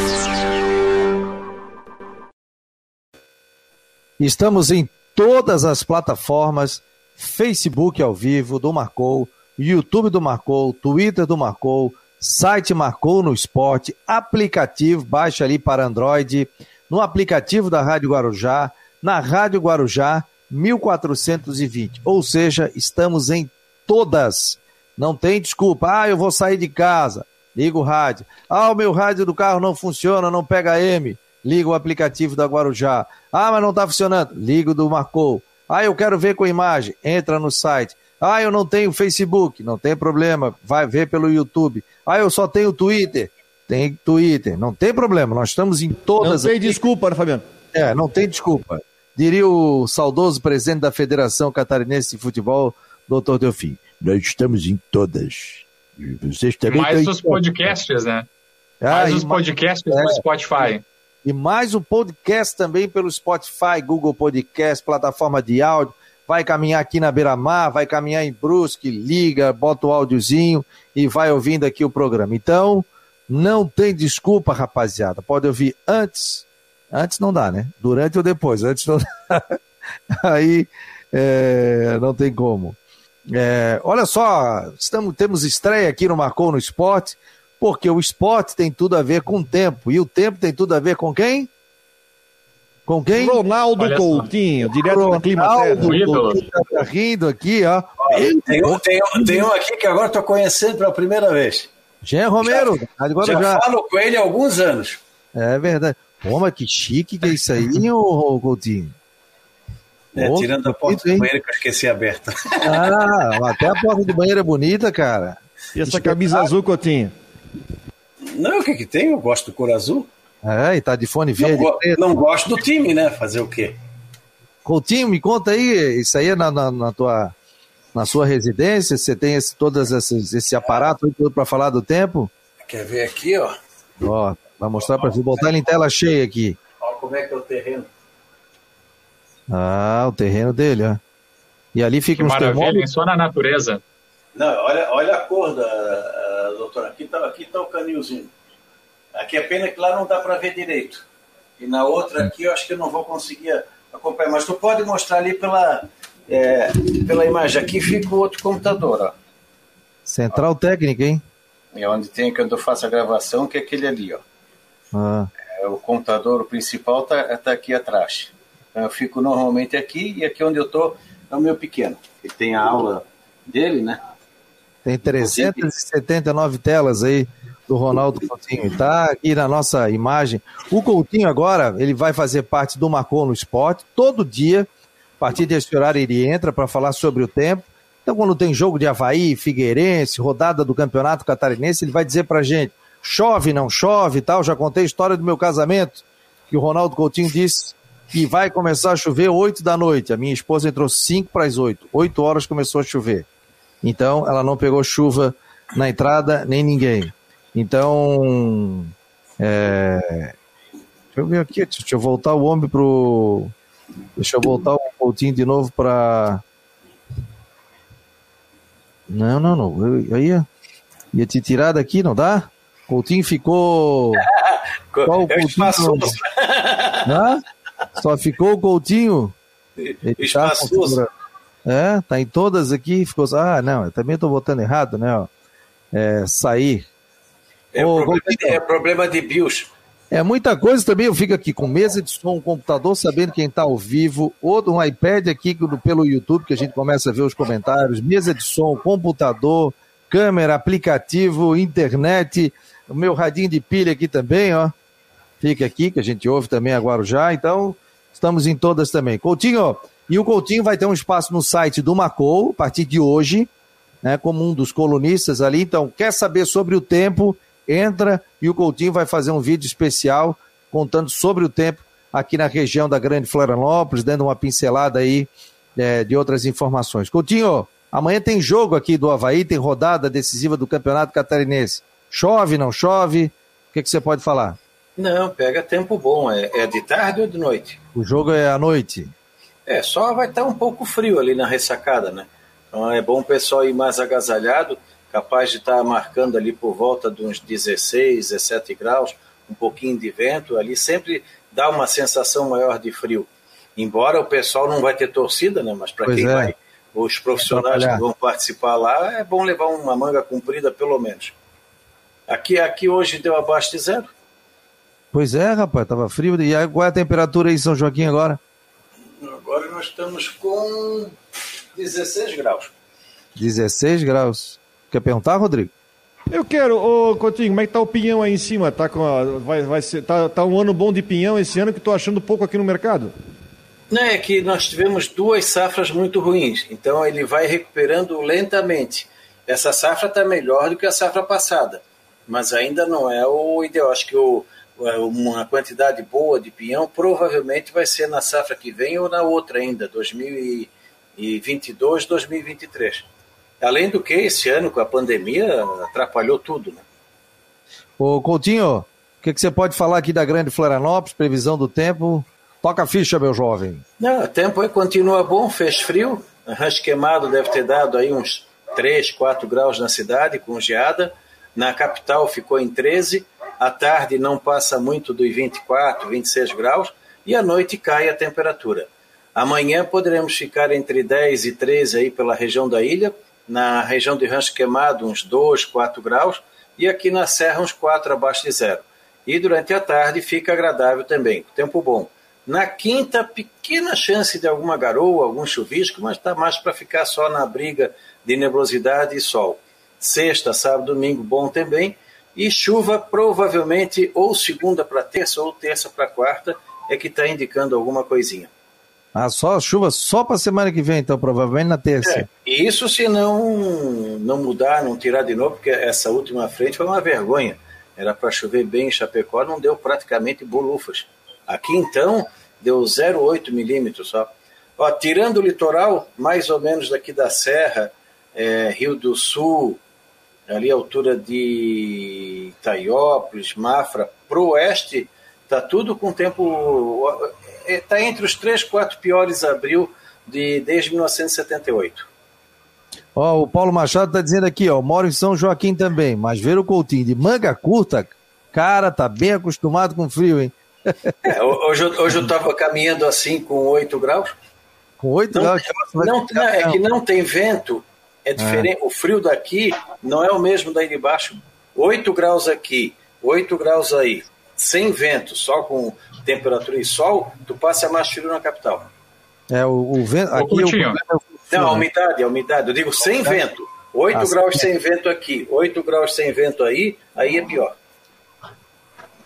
Estamos em todas as plataformas, Facebook ao vivo do Marcou, YouTube do Marcou, Twitter do Marcou, site Marcou no Esporte, aplicativo, baixa ali para Android, no aplicativo da Rádio Guarujá, na Rádio Guarujá 1420. Ou seja, estamos em todas. Não tem desculpa. Ah, eu vou sair de casa. Liga o rádio. Ah, o meu rádio do carro não funciona, não pega M liga o aplicativo da Guarujá. Ah, mas não está funcionando. Liga o do Marcou. Ah, eu quero ver com imagem. Entra no site. Ah, eu não tenho Facebook. Não tem problema. Vai ver pelo YouTube. Ah, eu só tenho Twitter. Tem Twitter. Não tem problema. Nós estamos em todas. Não tem aqui. desculpa, né, Fabiano? É, não tem desculpa. Diria o saudoso presidente da Federação Catarinense de Futebol, doutor Delfim. Nós estamos em todas. Vocês também Mais os podcasts, né? Ah, mais os podcasts é, no Spotify. E mais um podcast também pelo Spotify, Google Podcast, plataforma de áudio. Vai caminhar aqui na Beira-Mar, vai caminhar em Brusque, liga, bota o áudiozinho e vai ouvindo aqui o programa. Então, não tem desculpa, rapaziada. Pode ouvir antes. Antes não dá, né? Durante ou depois. Antes não dá. Aí é, não tem como. É, olha só, estamos, temos estreia aqui no Marcou no Esporte. Porque o esporte tem tudo a ver com o tempo. E o tempo tem tudo a ver com quem? Com quem? Ronaldo Olha Coutinho, só. direto Ronaldo da Climaterra. Tá rindo aqui, ó. Tem um, tem, um, tem um aqui que agora estou conhecendo pela primeira vez. Jean Romero. Já, agora já, já falo com ele há alguns anos. É verdade. Pô, mas que chique que é isso aí, ô Coutinho. É, Pô, tirando a porta do banheiro que eu esqueci aberta. Ah, até a porta do banheiro é bonita, cara. E essa camisa azul, Coutinho? Não, o que que tem? Eu gosto do cor azul. É, e tá de fone verde. Não, não gosto do time, né? Fazer o quê? Coutinho, me conta aí, isso aí é na, na, na tua, na sua residência? Você tem esse, todas esses, esse aparato aí todo para falar do tempo? Quer ver aqui, ó? Ó, vai mostrar para você, botar ele em tela cheia aqui. Olha como é que é o terreno. Ah, o terreno dele, ó. E ali fica que uns maravilha, só na natureza. Não, olha, olha a cor da, doutor, aqui está aqui tá o canilzinho. Aqui é pena que lá não dá para ver direito. E na outra aqui eu acho que eu não vou conseguir acompanhar. Mas tu pode mostrar ali pela, é, pela imagem. Aqui fica o outro computador. Ó. Central ó. técnica, hein? É onde tem quando eu faço a gravação, que é aquele ali, ó. Ah. É, o computador principal está tá aqui atrás. Então eu fico normalmente aqui e aqui onde eu estou é o meu pequeno. Ele tem a aula dele, né? Tem 379 telas aí do Ronaldo Coutinho. Está aqui na nossa imagem. O Coutinho agora, ele vai fazer parte do Marcou no Esporte. Todo dia, a partir desse horário, ele entra para falar sobre o tempo. Então, quando tem jogo de Havaí, Figueirense, rodada do Campeonato Catarinense, ele vai dizer para gente, chove, não chove e tal. Já contei a história do meu casamento, que o Ronaldo Coutinho disse que vai começar a chover 8 da noite. A minha esposa entrou 5 para as 8. 8 horas começou a chover. Então, ela não pegou chuva na entrada, nem ninguém. Então, é... deixa eu ver aqui, deixa eu voltar o homem pro. Deixa eu voltar o Coutinho de novo para. Não, não, não. Eu, eu ia, ia te tirar daqui, não dá? Coutinho ficou. Qual o Coutinho? Hã? Só ficou o Coutinho? Espaçoso. Tá é, tá em todas aqui. Ficou. Ah, não, eu também tô botando errado, né? Ó. É, sair. É, Ô, problema, de, é problema de BIOS. É muita coisa também. Eu fico aqui com mesa de som, computador, sabendo quem está ao vivo, ou um iPad aqui pelo YouTube, que a gente começa a ver os comentários, mesa de som, computador, câmera, aplicativo, internet, o meu radinho de pilha aqui também, ó. Fica aqui, que a gente ouve também agora já. Então, estamos em todas também. Coutinho, e o Coutinho vai ter um espaço no site do Macou, a partir de hoje, né, como um dos colunistas ali. Então, quer saber sobre o tempo? entra e o Coutinho vai fazer um vídeo especial contando sobre o tempo aqui na região da Grande Florianópolis, dando uma pincelada aí é, de outras informações. Coutinho, amanhã tem jogo aqui do Havaí, tem rodada decisiva do Campeonato Catarinense. Chove, não chove? O que, que você pode falar? Não, pega tempo bom. É, é, de tarde ou de noite? O jogo é à noite. É, só vai estar um pouco frio ali na ressacada, né? Então é bom o pessoal ir mais agasalhado capaz de estar marcando ali por volta de uns 16, 17 graus, um pouquinho de vento, ali sempre dá uma sensação maior de frio. Embora o pessoal não vai ter torcida, né? Mas para quem é. vai, os profissionais que vão participar lá, é bom levar uma manga comprida pelo menos. Aqui, aqui hoje deu abaixo de zero. Pois é, rapaz, tava frio. E qual é a temperatura aí em São Joaquim agora? Agora nós estamos com 16 graus. 16 graus. Quer perguntar, Rodrigo? Eu quero, ô Coutinho, como é que tá o pinhão aí em cima? Tá, com a, vai, vai ser, tá, tá um ano bom de pinhão esse ano que estou achando pouco aqui no mercado? Não, é que nós tivemos duas safras muito ruins, então ele vai recuperando lentamente. Essa safra está melhor do que a safra passada, mas ainda não é o ideal. Acho que o, uma quantidade boa de pinhão provavelmente vai ser na safra que vem ou na outra ainda, 2022, 2023. Além do que, esse ano com a pandemia atrapalhou tudo. Né? Ô Coutinho, o que, que, você pode falar aqui da Grande Florianópolis, previsão do tempo? Toca a ficha, meu jovem. Não, o tempo aí continua bom, fez frio. Rancho queimado deve ter dado aí uns 3, 4 graus na cidade, com geada. Na capital ficou em 13. À tarde não passa muito dos 24, 26 graus. E à noite cai a temperatura. Amanhã poderemos ficar entre 10 e 13 aí pela região da ilha na região de Rancho Queimado, uns 2, 4 graus, e aqui na Serra, uns 4 abaixo de zero. E durante a tarde fica agradável também, tempo bom. Na quinta, pequena chance de alguma garoa, algum chuvisco, mas está mais para ficar só na briga de nebulosidade e sol. Sexta, sábado, domingo, bom também. E chuva provavelmente ou segunda para terça ou terça para quarta é que está indicando alguma coisinha. Ah, só chuva só para semana que vem, então, provavelmente na terça. É, isso se não, não mudar, não tirar de novo, porque essa última frente foi uma vergonha. Era para chover bem em Chapecó, não deu praticamente bolufas. Aqui então deu 0,8 milímetros só. Ó, tirando o litoral, mais ou menos daqui da Serra, é, Rio do Sul, ali a altura de Itaiópolis, Mafra, pro oeste, tá tudo com tempo está é, entre os três, quatro piores abril de, desde 1978. Ó, o Paulo Machado está dizendo aqui, ó, moro em São Joaquim também, mas ver o Coutinho de manga curta, cara, tá bem acostumado com frio, hein? É, hoje, hoje eu estava caminhando assim com 8 graus. Com 8 não, graus? Não, não, é que não tem vento, é diferente. É. O frio daqui não é o mesmo daí de baixo. 8 graus aqui, 8 graus aí, sem vento, só com temperatura e sol, tu passa mais frio na capital. É, o, o vento. Aqui o é Não, a umidade, a umidade. Eu digo sem vento. 8 ah, graus sem vento aqui, 8 graus sem vento aí, aí é pior.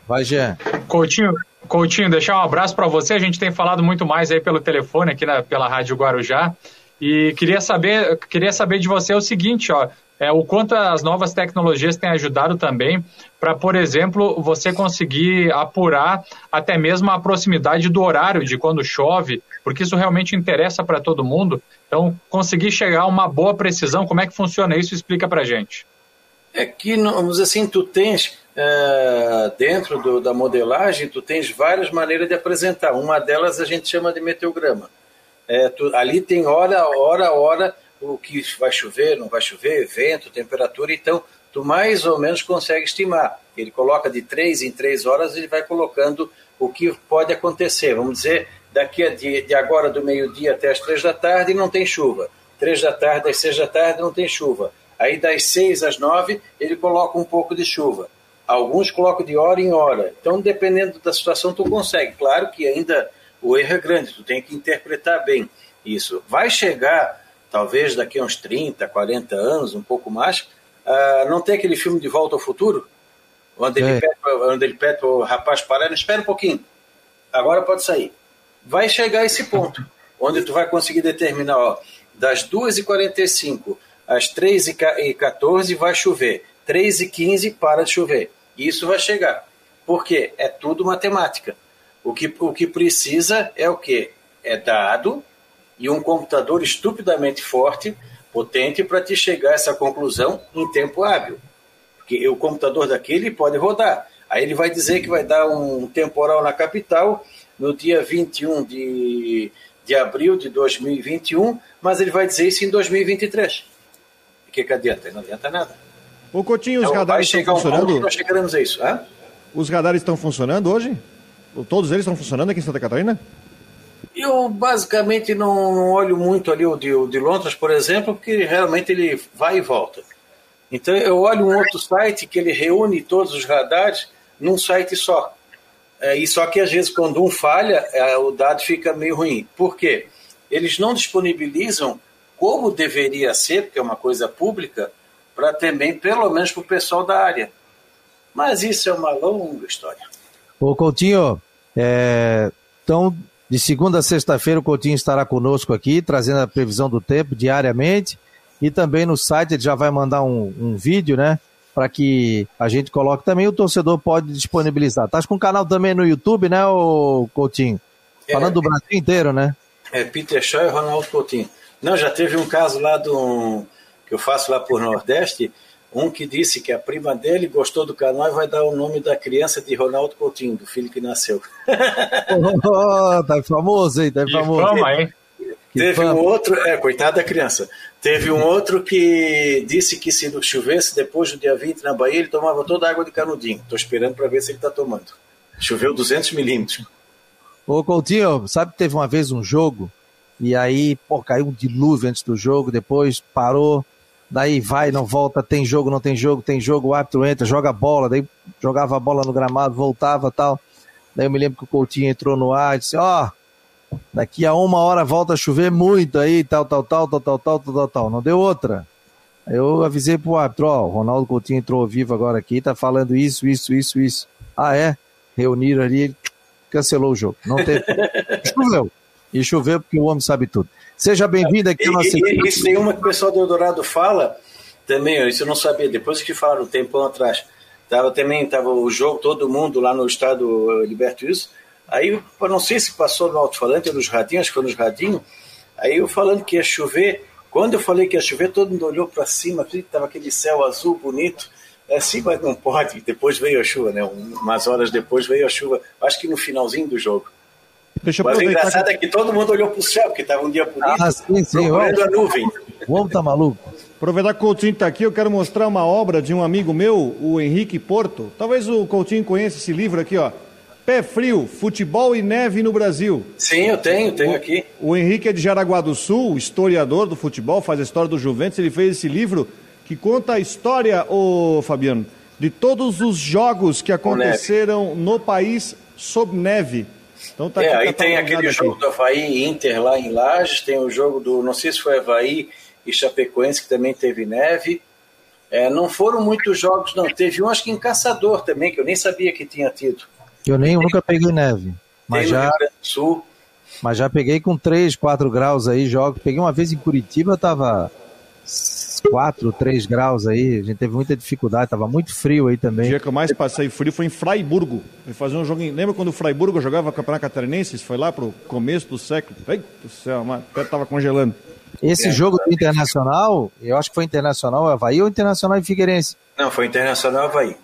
Vai, Jean. Coutinho, Coutinho, deixar um abraço para você. A gente tem falado muito mais aí pelo telefone aqui na, pela Rádio Guarujá. E queria saber, queria saber de você o seguinte, ó é, o quanto as novas tecnologias têm ajudado também para, por exemplo, você conseguir apurar até mesmo a proximidade do horário de quando chove, porque isso realmente interessa para todo mundo. Então, conseguir chegar a uma boa precisão, como é que funciona isso? Explica para gente. É que, vamos assim, tu tens é, dentro do, da modelagem, tu tens várias maneiras de apresentar. Uma delas a gente chama de meteograma. É, tu, ali tem hora, hora, hora o que vai chover, não vai chover, vento, temperatura, então tu mais ou menos consegue estimar. Ele coloca de três em três horas, ele vai colocando o que pode acontecer. Vamos dizer, daqui a de, de agora do meio-dia até as três da tarde não tem chuva. Três da tarde às seis da tarde não tem chuva. Aí das seis às nove ele coloca um pouco de chuva. Alguns colocam de hora em hora. Então, dependendo da situação, tu consegue. Claro que ainda o erro é grande, tu tem que interpretar bem isso. Vai chegar, talvez daqui a uns 30, 40 anos, um pouco mais, uh, não tem aquele filme De Volta ao Futuro? Onde, é. ele, pede, onde ele pede para o rapaz parar, espera um pouquinho, agora pode sair. Vai chegar a esse ponto, onde tu vai conseguir determinar, ó, das 2h45 às 3h14 vai chover, 3h15 para de chover. Isso vai chegar. Por quê? É tudo matemática. O que, o que precisa é o quê? É dado e um computador estupidamente forte, potente, para te chegar a essa conclusão em tempo hábil. Porque o computador daquele pode rodar. Aí ele vai dizer que vai dar um temporal na capital no dia 21 de, de abril de 2021, mas ele vai dizer isso em 2023. O que, que adianta? Não adianta nada. Ô Coutinho, os então, radares estão funcionando? Um nós chegaremos a isso. Hã? Os radares estão funcionando hoje? Todos eles estão funcionando aqui em Santa Catarina? Eu basicamente não olho muito ali o de, o de Londres, por exemplo, porque realmente ele vai e volta. Então eu olho um outro site que ele reúne todos os radares num site só. É, e só que às vezes quando um falha, é, o dado fica meio ruim. Por quê? Eles não disponibilizam como deveria ser, porque é uma coisa pública, para também, pelo menos para o pessoal da área. Mas isso é uma longa história. Ô Coutinho, é, então de segunda a sexta-feira o Coutinho estará conosco aqui, trazendo a previsão do tempo diariamente. E também no site ele já vai mandar um, um vídeo, né? Para que a gente coloque também, o torcedor pode disponibilizar. Tá com o canal também no YouTube, né, o Coutinho? Falando é, do Brasil inteiro, né? É, Peter Shaw e Ronaldo Coutinho. Não, já teve um caso lá do que eu faço lá por Nordeste, um que disse que a prima dele gostou do canal e vai dar o nome da criança de Ronaldo Coutinho, do filho que nasceu. oh, tá famoso, hein? Tá famoso. Fama, hein? Teve um outro, é, coitada da criança. Teve um outro que disse que se chovesse depois do dia 20 na Bahia, ele tomava toda a água de canudinho. Estou esperando para ver se ele está tomando. Choveu 200 milímetros. Ô Coutinho, sabe que teve uma vez um jogo e aí, pô, caiu um dilúvio antes do jogo, depois parou, daí vai, não volta, tem jogo, não tem jogo, tem jogo, o árbitro entra, joga bola, daí jogava a bola no gramado, voltava tal. Daí eu me lembro que o Coutinho entrou no ar e disse, ó, oh, daqui a uma hora volta a chover muito aí, tal, tal, tal, tal, tal, tal, tal, tal, tal. Não deu outra. Aí eu avisei pro árbitro, ó, o Ronaldo Coutinho entrou ao vivo agora aqui, tá falando isso, isso, isso, isso. Ah, é? Reuniram ali, cancelou o jogo. Não teve. Choveu. E choveu porque o homem sabe tudo. Seja bem-vindo aqui ao nosso. E, isso tem uma que o pessoal do Eldorado fala também, isso eu não sabia, depois que falaram um tempão atrás. Tava também, tava o jogo, todo mundo lá no estado Liberto isso. Aí, eu não sei se passou no alto-falante ou nos radinhos, acho que foi nos radinhos. Aí eu falando que ia chover, quando eu falei que ia chover, todo mundo olhou para cima, tava aquele céu azul bonito. É assim, mas não pode. Depois veio a chuva, né? Umas horas depois veio a chuva, acho que no finalzinho do jogo. Deixa Mas o engraçado que... é que todo mundo olhou para o céu, porque estava um dia bonito, ah, sim, sim, procurando a nuvem. O homem tá maluco. Aproveitar que o Coutinho está aqui, eu quero mostrar uma obra de um amigo meu, o Henrique Porto. Talvez o Coutinho conheça esse livro aqui, ó. Pé Frio, Futebol e Neve no Brasil. Sim, eu tenho, tenho aqui. O Henrique é de Jaraguá do Sul, historiador do futebol, faz a história do Juventus. Ele fez esse livro que conta a história, ô Fabiano, de todos os jogos que aconteceram no país sob neve. Então tá é, aí tem aquele jogo aqui. do Havaí Inter lá em Lages, tem o jogo do, não sei se foi Havaí e Chapecoense, que também teve neve. É, não foram muitos jogos, não. Teve um, acho que em Caçador também, que eu nem sabia que tinha tido. Eu nem, eu nunca peguei neve. Mas já, Sul. mas já peguei com 3, 4 graus aí, jogo. Peguei uma vez em Curitiba, tava 4, 3 graus aí, a gente teve muita dificuldade, estava muito frio aí também. O dia que eu mais passei frio foi em Fraiburgo. Fui fazer um jogo em... Lembra quando o Fraiburgo jogava Campeonato Catarinense? Foi lá pro começo do século. Eita do céu, até tava congelando. Esse é. jogo do Internacional, eu acho que foi Internacional Havaí ou Internacional e Figueirense? Não, foi Internacional Havaí.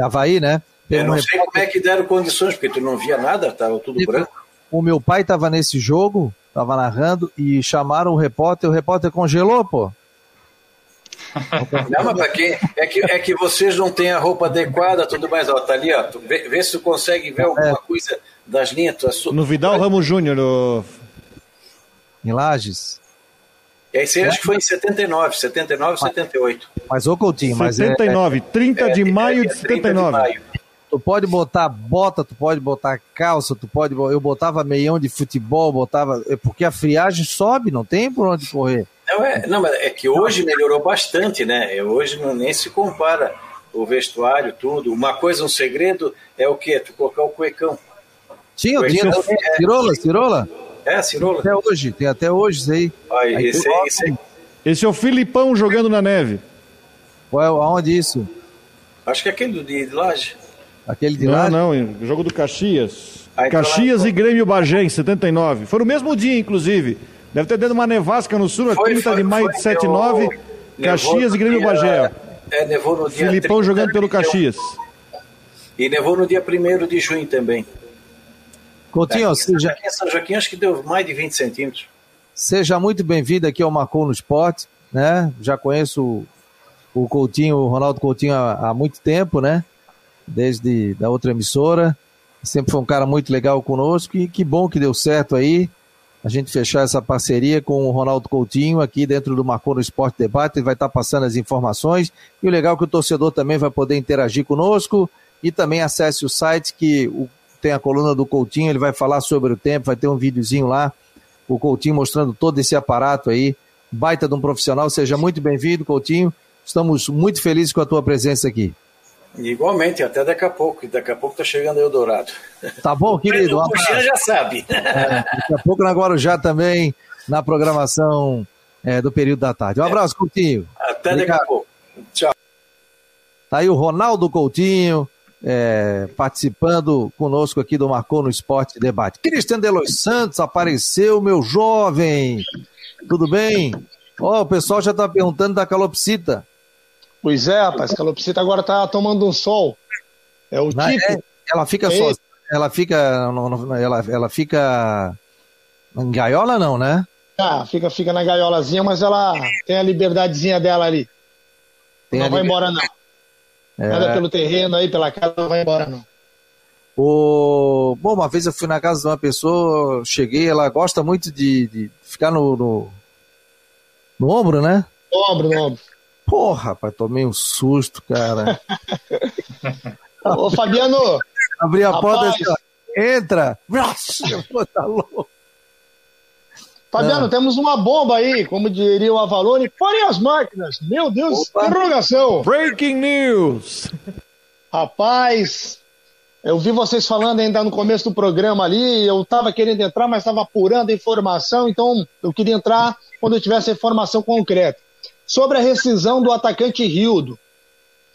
Havaí, né? eu não sei como é que deram condições, porque tu não via nada, tava tudo branco. O meu pai estava nesse jogo tava narrando e chamaram o repórter, o repórter congelou, pô. Não, mas pra quê? É que, é que vocês não têm a roupa adequada, tudo mais. Ó, tá ali, ó. Vê, vê se tu consegue ver alguma é. coisa das linhas. Tu, no Vidal Ramos Júnior, no... em Lages. Esse é. acho que foi em 79, 79, mas, 78. Mas, ô Coutinho, mas 79, é, 30 é, de maio de 79. De maio. Tu pode botar bota, tu pode botar calça, tu pode. Eu botava meião de futebol, botava. É porque a friagem sobe, não tem por onde correr. Não, é, não, mas é que hoje melhorou bastante, né? Hoje não, nem se compara o vestuário, tudo. Uma coisa, um segredo é o quê? Tu colocar o cuecão. Tinha, tinha. É, cirola, cirola? É, cirola. Até hoje, tem até hoje isso aí. aí, aí esse, esse, esse é o Filipão jogando na neve. Qual é, aonde isso? Acho que é aquele de, de Laje. Aquele de lá? Não, não, jogo do Caxias. Aí Caxias e Grêmio Bagé, em 79. Foi no mesmo dia, inclusive. Deve ter dado uma nevasca no sul, foi, 30 foi, de maio foi, de 79. Caxias e Grêmio dia, Bagé. É, nevou no dia Filipão jogando pelo Caxias. E nevou no dia 1 de junho também. Coutinho, aqui, seja... aqui em São Joaquim acho que deu mais de 20 centímetros. Seja muito bem-vindo aqui ao Marcou no Esporte, né? Já conheço o Coutinho, o Ronaldo Coutinho há, há muito tempo, né? desde da outra emissora. Sempre foi um cara muito legal conosco e que bom que deu certo aí a gente fechar essa parceria com o Ronaldo Coutinho aqui dentro do Marcou no Esporte Debate. Ele vai estar passando as informações e o legal é que o torcedor também vai poder interagir conosco e também acesse o site que tem a coluna do Coutinho. Ele vai falar sobre o tempo, vai ter um videozinho lá. O Coutinho mostrando todo esse aparato aí. Baita de um profissional. Seja muito bem-vindo, Coutinho. Estamos muito felizes com a tua presença aqui. Igualmente, até daqui a pouco. Daqui a pouco tá chegando o Eldorado. Tá bom, querido? O Puxinha já sabe. É, daqui a pouco na Guarujá também, na programação é, do período da tarde. Um abraço, Coutinho. Até Obrigado. daqui a pouco. Tchau. Tá aí o Ronaldo Coutinho é, participando conosco aqui do Marcou no Esporte Debate. Cristian Delos Santos apareceu, meu jovem. Tudo bem? Ó, oh, o pessoal já tá perguntando da calopsita. Pois é, rapaz, calopsita agora tá tomando um sol. É o Na, tipo. É, ela fica é só. Ela fica. Ela, ela fica. Em gaiola, não, né? Ah, fica, fica na gaiolazinha, mas ela tem a liberdadezinha dela ali. Tem não vai embora, não. É... Nada pelo terreno aí, pela casa, não vai embora, não. O... Bom, uma vez eu fui na casa de uma pessoa, cheguei, ela gosta muito de, de ficar no, no, no ombro, né? No ombro, no ombro. Porra, rapaz, tomei um susto, cara. Ô, Fabiano! Abri a porta assim, ó, entra! Nossa, tá louco. Fabiano, ah. temos uma bomba aí, como diria o Avalone. Parem as máquinas! Meu Deus, Opa. interrogação! Breaking news! Rapaz, eu vi vocês falando ainda no começo do programa ali, eu estava querendo entrar, mas estava apurando a informação, então eu queria entrar quando eu tivesse a informação concreta sobre a rescisão do atacante Rildo.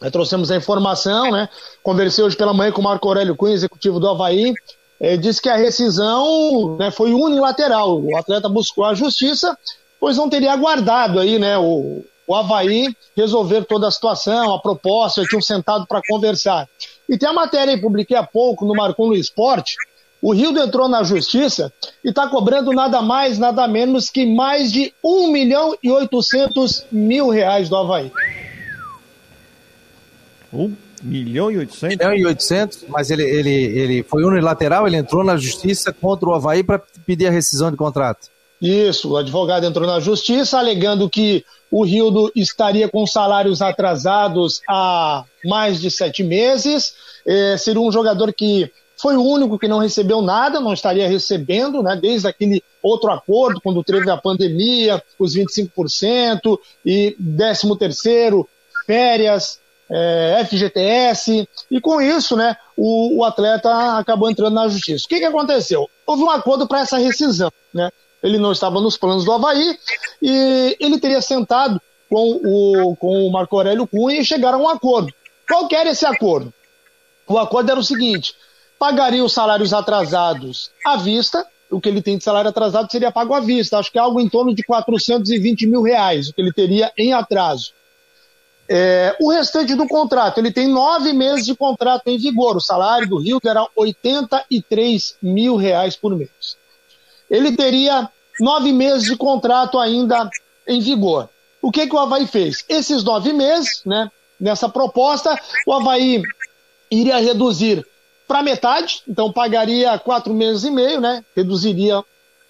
Nós trouxemos a informação, né? Conversei hoje pela manhã com o Marco Aurélio Cunha, executivo do Havaí. Ele disse que a rescisão né, foi unilateral. O atleta buscou a justiça, pois não teria aguardado aí, né? O, o Havaí resolver toda a situação, a proposta, tinham sentado para conversar. E tem a matéria aí, publiquei há pouco no Marcon no Esporte, o Rio entrou na justiça e está cobrando nada mais, nada menos que mais de 1 milhão e 800 mil reais do Havaí. 1 milhão e 800? 1 milhão e 800, mas ele, ele, ele foi unilateral, ele entrou na justiça contra o Havaí para pedir a rescisão de contrato. Isso, o advogado entrou na justiça alegando que o Rildo estaria com salários atrasados há mais de sete meses, eh, seria um jogador que foi o único que não recebeu nada, não estaria recebendo, né, desde aquele outro acordo, quando teve a pandemia, os 25% e 13 terceiro, férias, é, FGTS, e com isso, né, o, o, atleta acabou entrando na justiça. O que, que aconteceu? Houve um acordo para essa rescisão, né? Ele não estava nos planos do Havaí e ele teria sentado com o, com o Marco Aurélio Cunha e chegaram a um acordo. Qual que era esse acordo? O acordo era o seguinte: pagaria os salários atrasados à vista, o que ele tem de salário atrasado seria pago à vista, acho que é algo em torno de 420 mil reais, o que ele teria em atraso. É, o restante do contrato, ele tem nove meses de contrato em vigor, o salário do Rio era 83 mil reais por mês. Ele teria nove meses de contrato ainda em vigor. O que, que o Havaí fez? Esses nove meses, né, nessa proposta, o Havaí iria reduzir para metade, então pagaria quatro meses e meio, né? Reduziria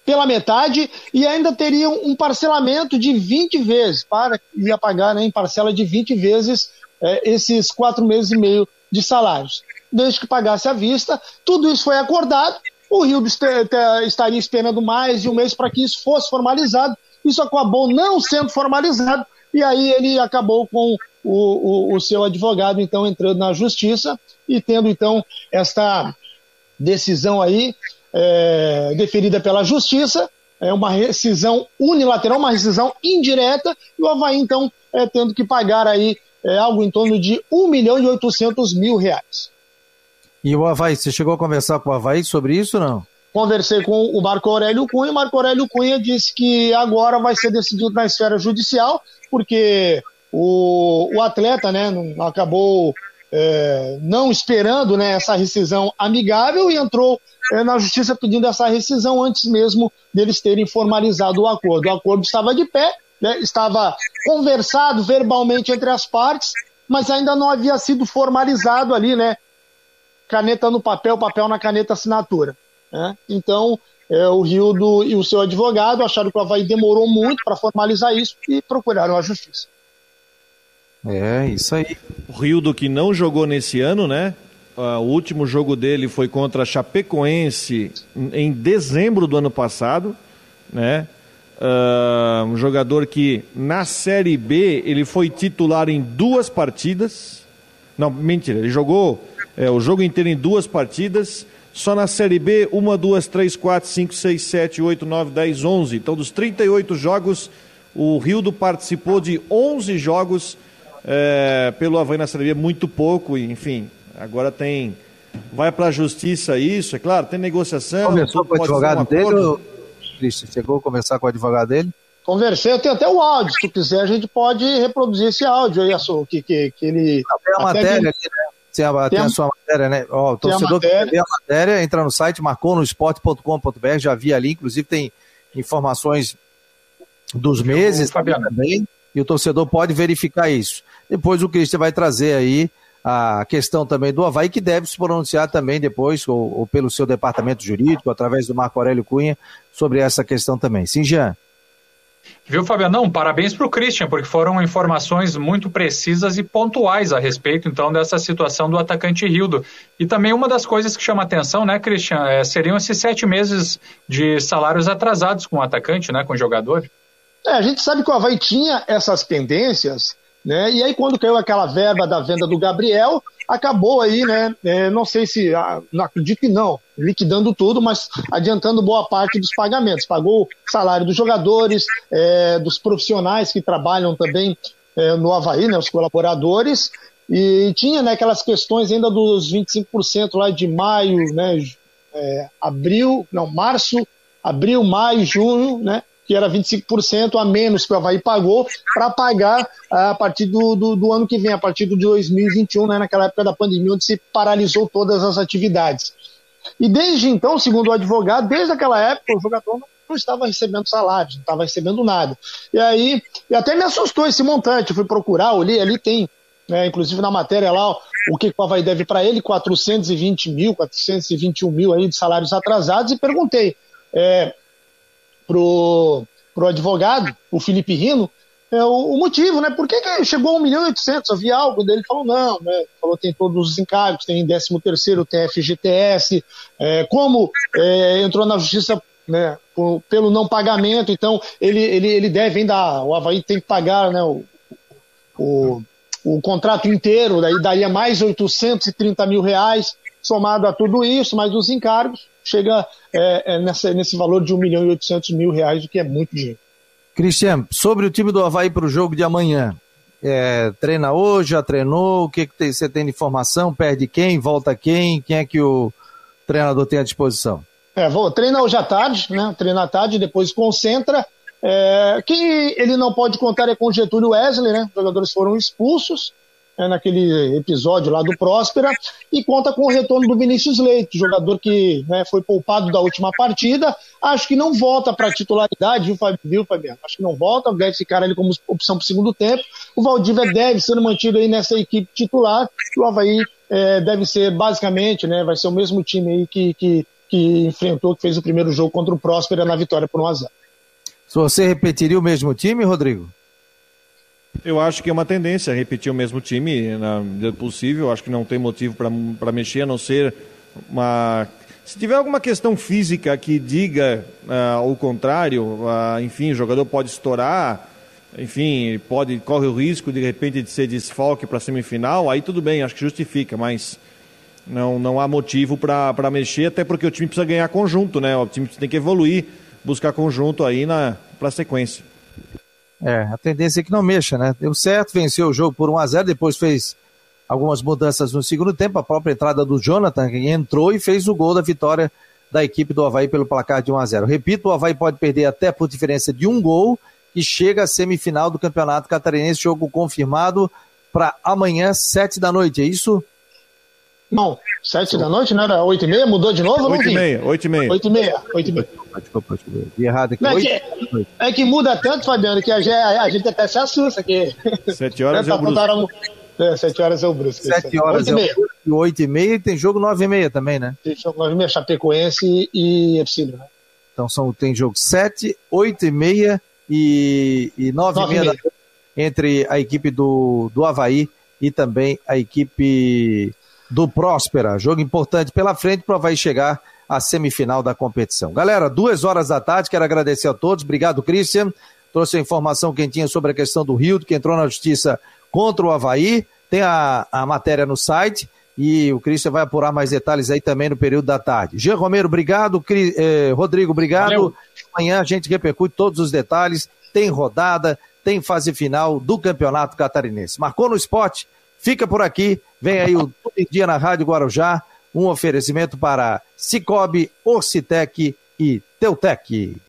pela metade e ainda teria um parcelamento de 20 vezes, para ia pagar né, em parcela de 20 vezes é, esses quatro meses e meio de salários. Desde que pagasse à vista, tudo isso foi acordado, o Rio estaria esperando mais de um mês para que isso fosse formalizado, isso acabou não sendo formalizado, e aí ele acabou com o, o, o seu advogado, então, entrando na justiça e tendo, então, esta decisão aí é, deferida pela justiça, é uma rescisão unilateral, uma rescisão indireta, e o Havaí, então, é, tendo que pagar aí é, algo em torno de 1 milhão e 800 mil reais. E o Havaí, você chegou a conversar com o Havaí sobre isso ou não? Conversei com o Marco Aurélio Cunha, o Marco Aurélio Cunha disse que agora vai ser decidido na esfera judicial, porque o, o atleta né, não, acabou é, não esperando né, essa rescisão amigável e entrou é, na justiça pedindo essa rescisão antes mesmo deles terem formalizado o acordo. O acordo estava de pé, né, estava conversado verbalmente entre as partes, mas ainda não havia sido formalizado ali, né? Caneta no papel, papel na caneta, assinatura. Né? Então, é, o Rio e o seu advogado acharam que o Havaí demorou muito para formalizar isso e procuraram a justiça. É, isso aí. Rildo que não jogou nesse ano, né? Uh, o último jogo dele foi contra a Chapecoense em dezembro do ano passado, né? Uh, um jogador que na Série B ele foi titular em duas partidas. Não, mentira, ele jogou é, o jogo inteiro em duas partidas. Só na Série B, uma, duas, três, quatro, cinco, seis, sete, oito, nove, dez, onze. Então, dos 38 jogos, o Rildo participou de 11 jogos é, pelo Havaí na Série B, muito pouco, enfim, agora tem. Vai para a justiça isso, é claro, tem negociação. Começou com o advogado um dele, Cristian? Chegou a conversar com o advogado dele? Conversei, eu tenho até o áudio. Se tu quiser, a gente pode reproduzir esse áudio aí, que, que, que ele. Tem a matéria aqui, né? Tem a, tem a, sua matéria, né? Ó, o torcedor que vê a matéria, entra no site, marcou no esporte.com.br, já vi ali, inclusive tem informações dos meses também, e o torcedor pode verificar isso. Depois o Cristian vai trazer aí a questão também do Havaí, que deve se pronunciar também depois, ou, ou pelo seu departamento jurídico, através do Marco Aurélio Cunha, sobre essa questão também. Sim, Jean? Viu, Fabiano? Não, parabéns para o Christian, porque foram informações muito precisas e pontuais a respeito, então, dessa situação do atacante Rildo. E também uma das coisas que chama atenção, né, Christian, é, seriam esses sete meses de salários atrasados com o atacante, né, com o jogador. É, a gente sabe que o Havaí tinha essas pendências né? E aí, quando caiu aquela verba da venda do Gabriel, acabou aí, né? É, não sei se, ah, não acredito que não, liquidando tudo, mas adiantando boa parte dos pagamentos. Pagou o salário dos jogadores, é, dos profissionais que trabalham também é, no Havaí, né? Os colaboradores. E tinha né, aquelas questões ainda dos 25% lá de maio, né? É, abril, não, março, abril, maio, junho, né? Que era 25% a menos que o Havaí pagou, para pagar a partir do, do, do, ano que vem, a partir de 2021, né, naquela época da pandemia, onde se paralisou todas as atividades. E desde então, segundo o advogado, desde aquela época, o jogador não estava recebendo salário, não estava recebendo nada. E aí, e até me assustou esse montante, fui procurar, olhei, ali tem, né, inclusive na matéria lá, o que o Havaí deve para ele, 420 mil, 421 mil aí de salários atrasados, e perguntei, é, pro, pro advogado, o Felipe Rino, é, o, o, motivo, né? Por que, que chegou a 1 milhão e 800? Havia algo dele? Falou, não, né? Falou, tem todos os encargos, tem 13 terceiro, tem FGTS, é, como é, entrou na justiça né, por, pelo não pagamento, então ele, ele, ele deve ainda, o Havaí tem que pagar né, o, o, o contrato inteiro, daí daria mais 830 mil reais, somado a tudo isso, mais os encargos, chega é, é nessa, nesse valor de 1 milhão e 800 mil reais, o que é muito dinheiro. Cristian, sobre o time do Havaí para o jogo de amanhã, é, treina hoje, já treinou, o que, que tem, você tem de informação, perde quem, volta quem, quem é que o treinador tem à disposição? É, vou, treina hoje à tarde, né, treina à tarde, depois concentra, é, quem ele não pode contar é com Getúlio Wesley, né, os jogadores foram expulsos, é, naquele episódio lá do Próspera, e conta com o retorno do Vinícius Leite, jogador que né, foi poupado da última partida. Acho que não volta para titularidade, viu, viu, Fabiano? Acho que não volta, deve ficar ali como opção para o segundo tempo. O Valdívia deve ser mantido aí nessa equipe titular. O Havaí é, deve ser basicamente, né, vai ser o mesmo time aí que, que, que enfrentou, que fez o primeiro jogo contra o Próspera na vitória por 1 a 0 Se você repetiria o mesmo time, Rodrigo? Eu acho que é uma tendência repetir o mesmo time na medida possível. Acho que não tem motivo para mexer, a não ser uma. Se tiver alguma questão física que diga uh, o contrário, uh, enfim, o jogador pode estourar, enfim, pode corre o risco de, repente de ser desfalque para a semifinal, aí tudo bem, acho que justifica, mas não, não há motivo para mexer, até porque o time precisa ganhar conjunto, né? O time tem que evoluir, buscar conjunto aí para a sequência. É, a tendência é que não mexa, né? Deu certo, venceu o jogo por 1 a 0 depois fez algumas mudanças no segundo tempo, a própria entrada do Jonathan, que entrou e fez o gol da vitória da equipe do Havaí pelo placar de 1 a 0 Repito, o Havaí pode perder até por diferença de um gol e chega à semifinal do Campeonato Catarinense, jogo confirmado para amanhã, sete da noite, é isso? Não, sete da noite, não era oito e meia? Mudou de novo? Oito e meia, oito e meia. Oito e meia, oito e meia. Desculpa, desculpa, de errado aqui. é, que, é que muda tanto, Fabiano, que a gente, a gente até se assusta aqui. Sete horas é o Brusque. É, sete horas é o Brusque. Sete horas é o Brusque, oito e meia e tem jogo nove e meia também, né? Tem jogo nove e meia, Chapecoense e Epsilon, né? Então são, tem jogo sete, oito e meia e, e nove, nove e meia, e meia. entre a equipe do, do Havaí e também a equipe do Próspera. Jogo importante pela frente para o Havaí chegar à semifinal da competição. Galera, duas horas da tarde, quero agradecer a todos. Obrigado, Christian. Trouxe a informação quentinha sobre a questão do Rio, que entrou na justiça contra o Havaí. Tem a, a matéria no site e o Christian vai apurar mais detalhes aí também no período da tarde. Jean Romero, obrigado. Cri, eh, Rodrigo, obrigado. Valeu. Amanhã a gente repercute todos os detalhes. Tem rodada, tem fase final do Campeonato Catarinense. Marcou no esporte? Fica por aqui. Vem aí o Todo Dia na Rádio Guarujá. Um oferecimento para Cicobi, Orcitec e Teutec.